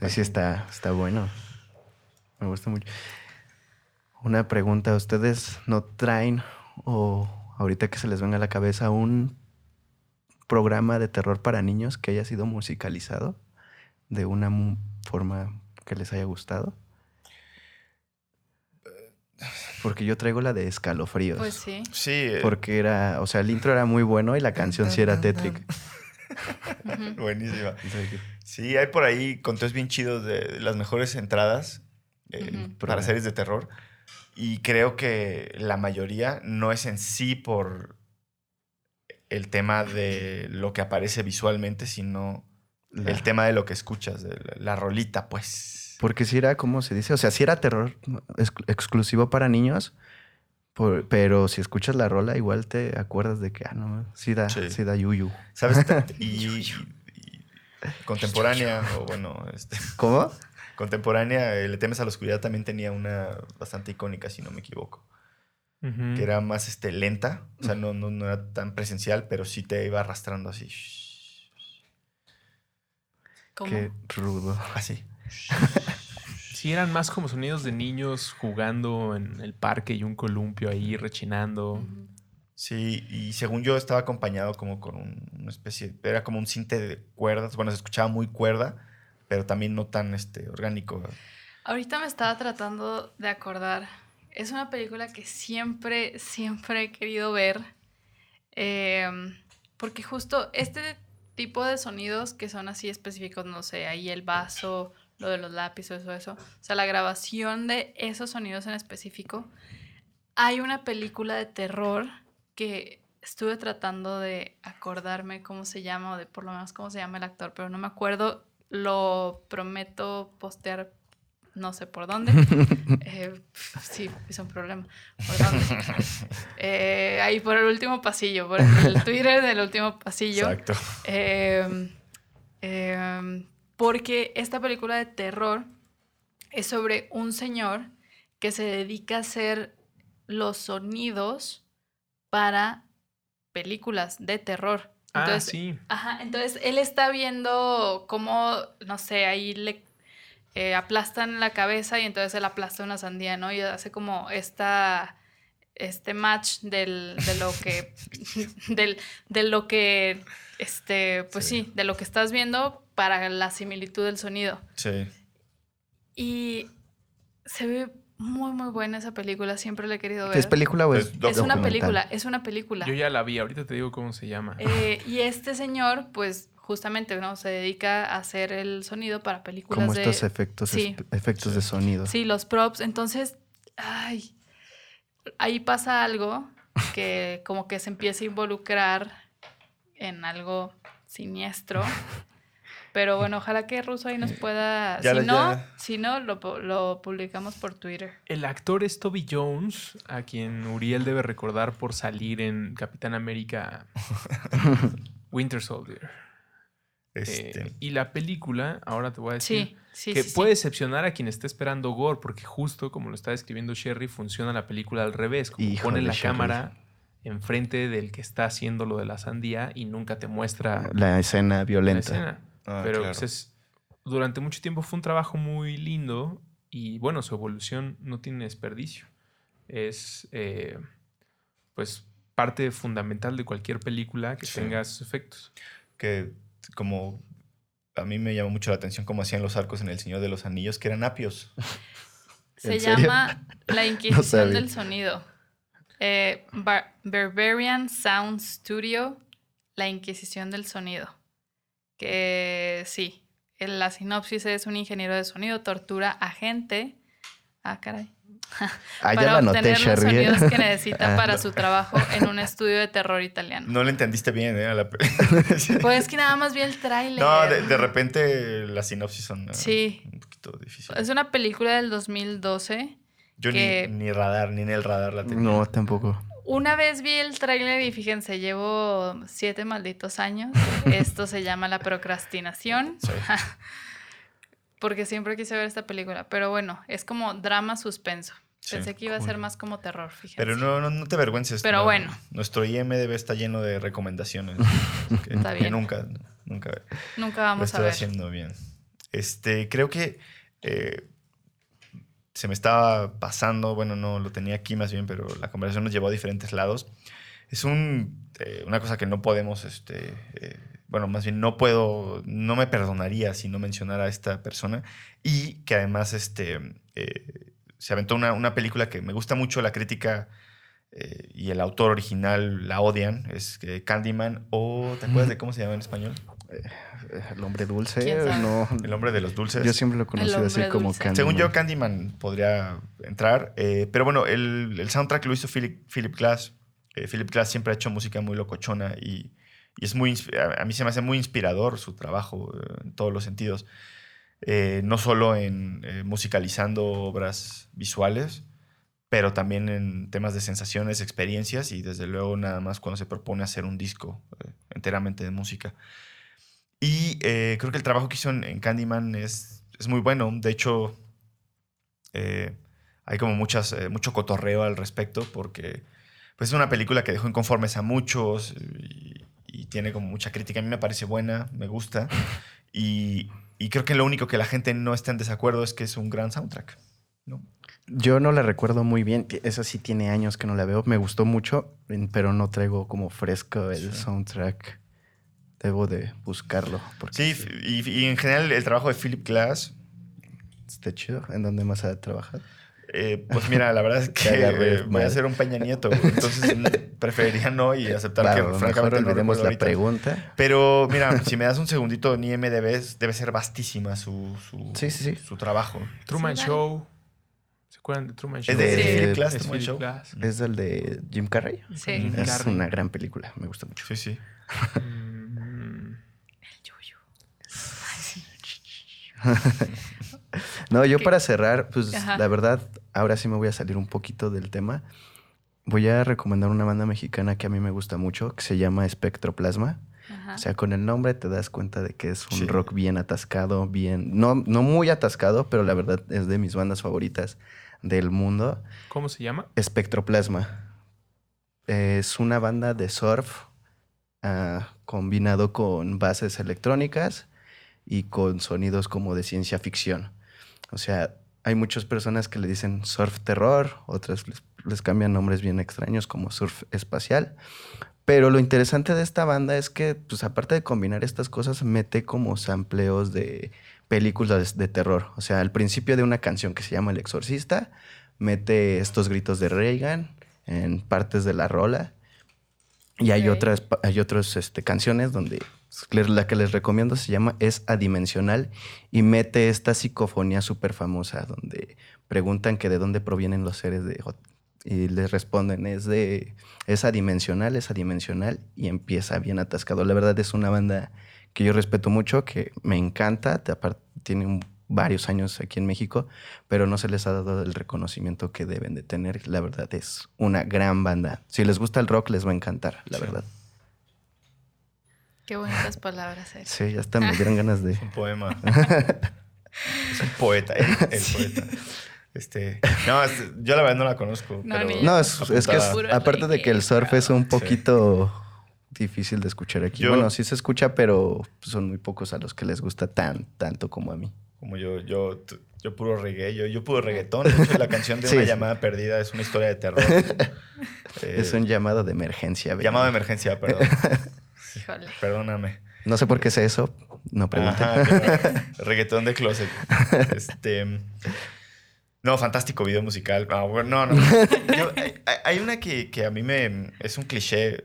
Así está, está bueno. Me gusta mucho. Una pregunta, ¿ustedes no traen o ahorita que se les venga a la cabeza un programa de terror para niños que haya sido musicalizado de una forma que les haya gustado? Porque yo traigo la de escalofríos. Pues sí. Sí. eh, Porque era, o sea, el intro era muy bueno y la canción sí era tétrica. <laughs> Buenísima. <laughs> Sí, hay por ahí conteos bien chidos de las mejores entradas eh, para series de terror. Y creo que la mayoría no es en sí por el tema de lo que aparece visualmente, sino La- el tema de lo que escuchas, de la, la rolita, pues. Porque si era, ¿cómo se dice? O sea, si era terror ex- exclusivo para niños, por- pero si escuchas la rola, igual te acuerdas de que, ah, no, sí da, Sí. sí da yuyu. ¿Sabes? <laughs> y, y- y contemporánea, o bueno, este, ¿Cómo? Contemporánea, eh, Le temes a la oscuridad también tenía una bastante icónica, si no me equivoco. Que era más este, lenta, o sea, no, no, no era tan presencial, pero sí te iba arrastrando así. ¿Cómo? Qué rudo. Así. <laughs> Sí, eran más como sonidos de niños jugando en el parque y un columpio ahí rechinando. Sí, y según yo estaba acompañado como con un- una especie, era como un cinte de cuerdas, bueno, se escuchaba muy cuerda, pero también no tan este, orgánico. Ahorita me estaba tratando de acordar. Es una película que siempre, siempre he querido ver. Em, porque justo este tipo de sonidos que son así específicos, no sé, ahí el vaso, lo de los lápices o eso. O sea, la grabación de esos sonidos en específico. Hay una película de terror que estuve tratando de acordarme cómo se llama o de por lo menos cómo se llama el actor, pero no me acuerdo. Lo prometo postear no sé por dónde. <laughs> Eh, sí, es un problema. ¿Por dónde? <laughs> Eh, ahí por el último pasillo, por el Twitter del último pasillo. Exacto. Eh, eh, porque esta película de terror es sobre un señor que se dedica a hacer los sonidos para películas de terror. Ah, Entonces, sí. Ajá, entonces él está viendo cómo, no sé, ahí le eh, aplastan la cabeza y entonces él aplasta una sandía, ¿no? Y hace como esta, este match del, de lo que, <laughs> del, de lo que, este, pues sí. Sí. de lo que estás viendo para la similitud del sonido. Sí. Y se ve muy, muy buena esa película, siempre la he querido ver. ¿Es película o es, Es Es una película, es una película. Yo ya la vi, ahorita te digo cómo se llama. Eh, <laughs> y este señor, pues justamente, ¿no? Se dedica a hacer el sonido para películas Como de... estos efectos, sí. efectos de sonido. Sí, los props. Entonces, ay, ahí pasa algo que <laughs> como que se empieza a involucrar en algo siniestro. <laughs> Pero bueno, ojalá que Russo ahí nos pueda. Ya si la- no, ya. si no lo, lo publicamos por Twitter. El actor es Toby Jones, a quien Uriel debe recordar por salir en Capitán América <laughs> Winter Soldier. Este, Eh, y la película, ahora te voy a decir, Sí, sí, que sí, sí. puede decepcionar a quien esté esperando gore, porque justo como lo está describiendo Sherry, funciona la película al revés, como Híjole, pone la Sherry. cámara enfrente del que está haciendo lo de la sandía y nunca te muestra La escena la violenta. escena. Ah, Pero claro. pues, es- durante mucho tiempo fue un trabajo muy lindo y bueno, su evolución no tiene desperdicio. Es eh, pues parte fundamental de cualquier película que Sí. tenga esos efectos. que como a mí me llamó mucho la atención cómo hacían los arcos en El Señor de los Anillos, que eran apios. <laughs> Se llama La <laughs> Inquisición del Sonido. Eh, Bar- Barbarian Sound Studio, La Inquisición del Sonido. Que sí, en la sinopsis es un ingeniero de sonido, tortura a gente. Ah, caray. <laughs> Ah, ya para obtener los Sherry. ¿eh? sonidos que <laughs> necesita Ah, para su trabajo en un estudio de terror italiano. No le entendiste bien, ¿eh? La <laughs> Pues es que nada más vi el tráiler. no, de, de repente las sinopsis son Sí. un poquito difíciles. Es una película del 2012. Yo que- ni, ni radar, ni en el radar la tenía. No, tampoco. Una vez vi el tráiler y fíjense, llevo siete malditos años. <laughs> Esto se llama la procrastinación. Sí. <laughs> Porque siempre quise ver esta película. Pero bueno, es como drama suspenso. Sí, Pensé que iba a ser más como terror, fíjense. Pero no, no, no te avergüences. Pero no, bueno. Nuestro IMDB está lleno de recomendaciones. <laughs> que, Está que bien. nunca, nunca Nunca lo vamos a estoy ver. haciendo bien. Este, creo que eh, se me estaba pasando, bueno, no lo tenía aquí más bien, pero la conversación nos llevó a diferentes lados. Es un, eh, una cosa que no podemos, este, eh, bueno, más bien no puedo, no me perdonaría si no mencionara a esta persona y que además este, eh, se aventó una, una película que me gusta mucho, la crítica y el autor original la odian, es Candyman o, ¿te acuerdas de cómo se llama en español? El hombre dulce, no. El hombre de los dulces. Yo siempre lo conocí así hombre como dulce. Candyman. Según yo, Candyman podría entrar. eh, pero bueno, el, el soundtrack lo hizo Philip, Philip Glass. Eh, Philip Glass siempre ha hecho música muy locochona y, y es muy, a mí se me hace muy inspirador su trabajo eh, en todos los sentidos. Eh, no solo en eh, musicalizando obras visuales, pero también en temas de sensaciones, experiencias y desde luego nada más cuando se propone hacer un disco eh, enteramente de música. Y eh, creo que el trabajo que hizo en, Candyman es, es muy bueno. De hecho, eh, hay como muchas, eh, mucho cotorreo al respecto porque pues, es una película que dejó inconformes a muchos y, y tiene como mucha crítica. A mí me parece buena, me gusta. <laughs> Y, y creo que lo único que la gente no está en desacuerdo es que es un gran soundtrack. ¿no? Yo no la recuerdo muy bien. Esa sí tiene años que no la veo. Me gustó mucho, pero no traigo como fresco el Sí. soundtrack. Debo de buscarlo. Porque Sí, y, y en general el trabajo de Philip Glass Está chido. ¿En dónde más ha trabajado? Eh, pues mira, la verdad es <laughs> que eh, voy a ser un Peña Nieto, güey. entonces <laughs> preferiría no y aceptar que mejor francamente no olvidemos la ahorita. pregunta. Pero mira, si me das un segundito, en IMDB es- debe ser vastísima su, su, Sí, sí, sí. su trabajo. Truman. Show. ¿Se acuerdan de Truman Show? ¿Es de. Philip Glass, Es Truman Philip Show? Glass. Es el de Jim Carrey. Sí. Jim Es Carrey. una gran película. Me gusta mucho. Sí, sí. <laughs> El yuyu. <laughs> No, yo para cerrar, pues Ajá. la verdad, ahora sí me voy a salir un poquito del tema. Voy a recomendar una banda mexicana que a mí me gusta mucho, que se llama Espectroplasma. Ajá. O sea, con el nombre te das cuenta de que es un Sí. rock bien atascado, bien, no, no muy atascado, pero la verdad es de mis bandas favoritas del mundo. ¿Cómo se llama? Espectroplasma. Es una banda de surf ah, combinado con bases electrónicas y con sonidos como de ciencia ficción. O sea, hay muchas personas que le dicen surf terror, otras les, cambian nombres bien extraños como surf espacial. Pero lo interesante de esta banda es que, pues aparte de combinar estas cosas, mete como sampleos de películas de terror. O sea, al principio de una canción que se llama El Exorcista, mete estos gritos de Reagan en partes de la rola. Y hay otras, hay otras este, canciones donde la que les recomiendo se llama Es Adimensional y mete esta psicofonía súper famosa donde preguntan que de dónde provienen los seres de y les responden es de es adimensional, es adimensional y empieza bien atascado. La verdad es una banda que yo respeto mucho, que me encanta, aparte tiene un- varios años aquí en México, pero no se les ha dado el reconocimiento que deben de tener. La verdad es una gran banda. Si les gusta el rock, les va a encantar, la Sí. verdad. Qué bonitas palabras, Eric. Sí, ya hasta me dieron ganas de... Un poema. <laughs> es un poeta, el, el poeta. Este, no, es- yo la verdad no la conozco. No, pero. No, es, es que es- aparte de que el surf es un poquito difícil de escuchar aquí. Yo- bueno, sí se escucha, pero son muy pocos a los que les gusta tan, tanto como a mí. Como yo, yo, yo puro reggae, yo, yo puro reggaetón. <laughs> La canción de Sí. una llamada perdida es una historia de terror. Eh, <laughs> es un llamado de emergencia. baby. llamado de emergencia, perdón. <laughs> Híjole. Perdóname. No sé por qué sé eso, no claro. reggaetón de closet. Este. No, fantástico video musical. Ah, bueno, no, no. Yo- hay, hay- hay una que, que a mí me. Es un cliché,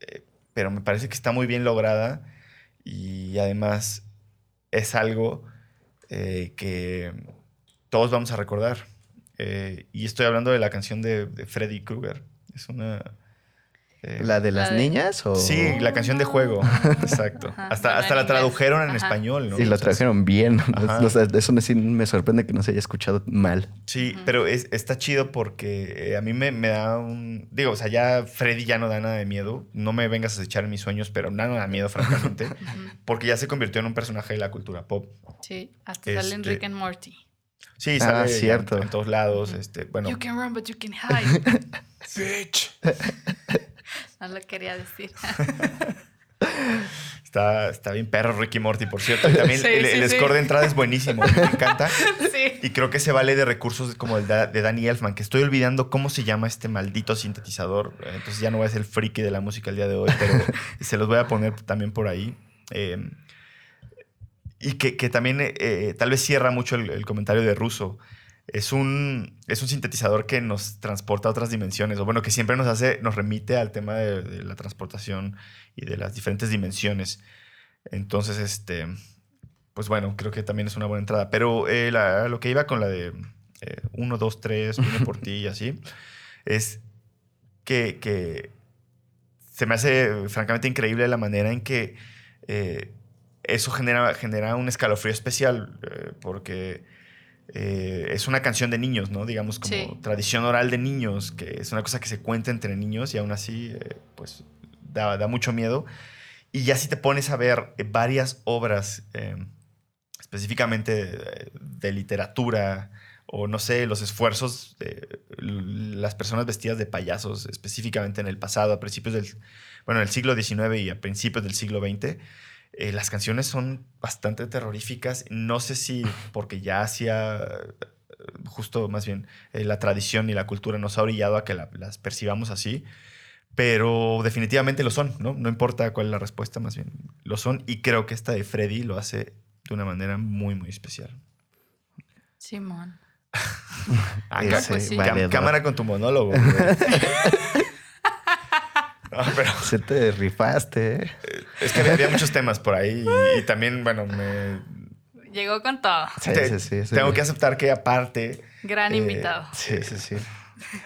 eh, pero me parece que está muy bien lograda. Y además es algo eh, que todos vamos a recordar. Eh, y estoy hablando de la canción de, de Freddy Krueger. Es una. Eh, ¿La de las La de- niñas o...? Sí, la canción de juego. <laughs> Exacto. Ajá, Hasta, hasta la en tradujeron en Ajá. español, ¿no? O sea, trajeron bien. Ajá. O sea, eso me- sí me sorprende que no se haya escuchado mal. Sí, pero es, está chido porque eh, a mí me, me da un... Digo, o sea, ya Freddy ya no da nada de miedo. No me vengas a echar en mis sueños, pero nada me da miedo, francamente. <laughs> Porque ya se convirtió en un personaje de la cultura pop. Sí, hasta sale en Este- Rick and Morty. Sí, Ah, sale ya cierto. En, en todos lados. Este, bueno, You can run, but you can <laughs> hide. Bitch. <laughs> no lo quería decir. <laughs> Está, está bien perro Ricky Morty, por cierto. Y <laughs> también Sí, el, sí, el sí. score de entrada es buenísimo. Me encanta. Y creo que se vale de recursos como el da- de Danny Elfman, que estoy olvidando cómo se llama este maldito sintetizador. Entonces ya no voy a ser el friki de la música el día de hoy, pero se los voy a poner también por ahí. Eh, y que, que también eh, eh, tal vez cierra mucho el, el comentario de Russo. Es un, es un sintetizador que nos transporta a otras dimensiones, o bueno, que siempre nos hace, nos remite al tema de, la transportación y de las diferentes dimensiones. Entonces, este, pues bueno, creo que también es una buena entrada. Pero eh, la- lo que iba con la de 1, 2, 3, vine por ti y así, <laughs> es que, que se me hace francamente increíble la manera en que eh, eso genera, genera un escalofrío especial, eh, porque eh, es una canción de niños, ¿no? Digamos como Sí. tradición oral de niños, que es una cosa que se cuenta entre niños y aún así, eh, pues, da, da mucho miedo. Y ya si te pones a ver eh, varias obras, eh, específicamente de, de literatura, o no sé, los esfuerzos de las personas vestidas de payasos, específicamente en el pasado, a principios del, bueno, en el siglo XIX y a principios del siglo XX, eh, las canciones son bastante terroríficas. No sé si <laughs> porque ya hacía, eh, justo más bien, eh, la tradición y la cultura nos ha orillado a que la- las percibamos así. Pero definitivamente lo son, ¿no? No importa cuál es la respuesta, más bien lo son. Y creo que esta de Freddy lo hace de una manera muy, muy especial. Simón. <laughs> Ah, Ese pues sí. Cam- valedor. cámara con tu monólogo. <laughs> güey. No, pero Se te rifaste, ¿eh? Es que había, muchos temas por ahí y, y también, bueno, me, Llegó con todo. Sí, te- sí, sí, sí. tengo que aceptar que aparte, Gran Eh, invitado. Sí, sí, sí.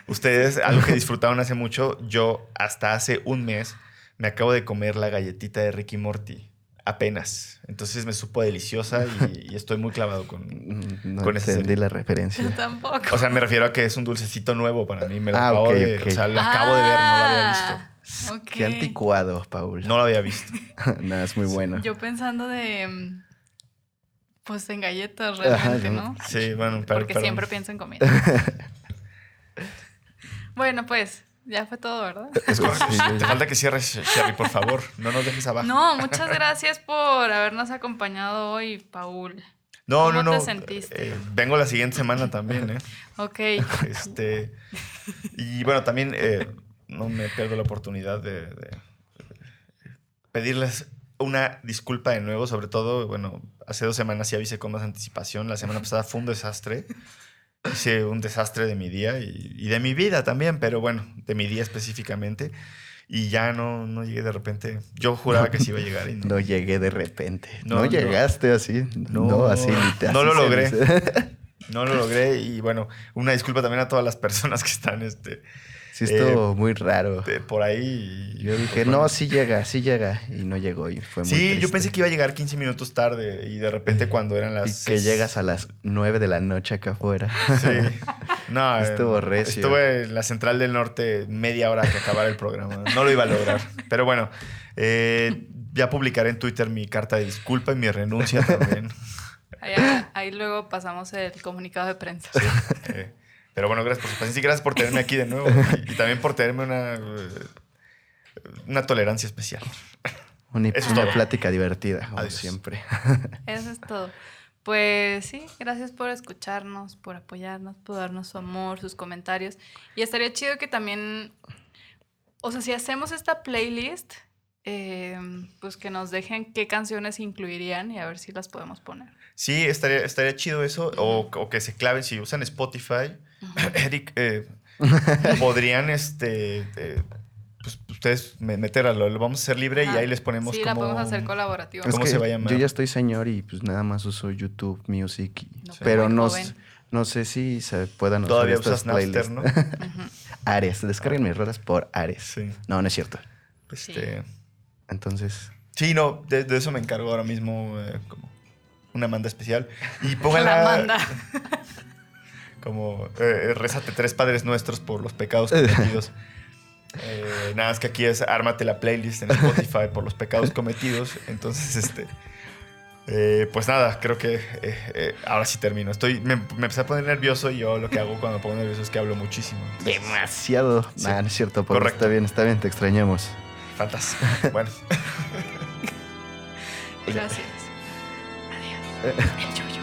ustedes, algo que disfrutaron hace mucho, yo hasta hace un mes me acabo de comer la galletita de Ricky Morty. Apenas. Entonces me supo deliciosa y, y estoy muy clavado con... Mm, No Con esa entendí serie. la Yo referencia. tampoco. O sea, me refiero a que es un dulcecito nuevo para mí. Me lo Ah, acabo de... ok. O sea, lo acabo de ver, no lo había visto. Qué anticuado, Paul. No lo había visto. <laughs> Nada, es muy bueno. Yo pensando de. mm, Pues en galletas realmente, ¿no? Sí, bueno, pero, Porque perdón. siempre pienso en comida. <laughs> bueno, pues, ya fue todo, ¿verdad? Es- Te falta que cierres, Sherry, por favor. No nos dejes abajo. No, muchas gracias por habernos acompañado hoy, Paul. no, ¿cómo no. te no. sentiste? Eh, vengo la siguiente semana también, ¿eh? Ok. Este, y bueno, también eh, no me pierdo la oportunidad de, de pedirles una disculpa de nuevo, sobre todo, bueno, hace dos semanas sí avisé con más anticipación. La semana pasada fue un desastre. Hice un desastre de mi día y, y de mi vida también, pero bueno, de mi día específicamente. Y ya no, no llegué de repente. Yo juraba que sí iba a llegar y no. <laughs> No llegué de repente. No, No, no. llegaste así. No, así te no lo logré. <laughs> No lo logré y bueno, una disculpa también a todas las personas que están este, Sí, estuvo muy raro. de- por ahí. Yo dije, Bueno, no, sí llega, sí llega. Y no llegó y fue muy Sí, yo pensé que iba a llegar 15 minutos tarde y de repente <laughs> cuando eran Y las... que seis- llegas a las 9 de la noche acá afuera. Sí. <laughs> No, Estuvo eh, recio. Estuve en la Central del Norte media hora que acabara el programa. No lo iba a lograr. Pero bueno, eh, ya publicaré en Twitter mi carta de disculpa y mi renuncia también. <laughs> Ahí, ahí luego pasamos el comunicado de prensa. Sí, eh, pero bueno, gracias por su paciencia y gracias por tenerme aquí de nuevo. Y, y también por tenerme una, eh, una tolerancia especial. Una, Eso es una todo. plática divertida, como Adiós. siempre. Eso es todo. Pues sí, gracias por escucharnos, por apoyarnos, por darnos su amor, sus comentarios. Y estaría chido que también, o sea, si hacemos esta playlist, eh, pues que nos dejen qué canciones incluirían y a ver si las podemos poner. Sí, estaría, estaría chido eso. O, o que se claven si usan Spotify. <laughs> Eric, eh, <laughs> podrían este, eh, pues, ustedes me- meterlo. Lo vamos a hacer libre y ahí les ponemos Sí, como... la podemos hacer colaborativa. ¿Cómo Es se que va a llamar? Yo ya estoy señor y pues nada más uso YouTube Music. y- No, pero no, sé si se puedan usar Todavía usas Napster, playlists. ¿no? <laughs> Ares, descarguen mis rolas por Ares. Sí. No, no es cierto. Este, Entonces, sí, no, de, de eso me encargo ahora mismo eh, como una manda especial. Y La pónganla manda. Como eh, rézate tres padres nuestros por los pecados <laughs> cometidos. Eh, nada más que aquí es ármate la playlist en Spotify por los pecados cometidos. Entonces, este. eh, pues nada, creo que eh, eh, ahora sí termino. Estoy, me, me empecé a poner nervioso y yo lo que hago cuando me pongo nervioso es que hablo muchísimo. Entonces, demasiado. Sí. Nah, no es cierto, Pablo. Correcto. Está bien, está bien, te extrañamos. fantástico. Bueno. <laughs> Gracias. Adiós. El yo-yo.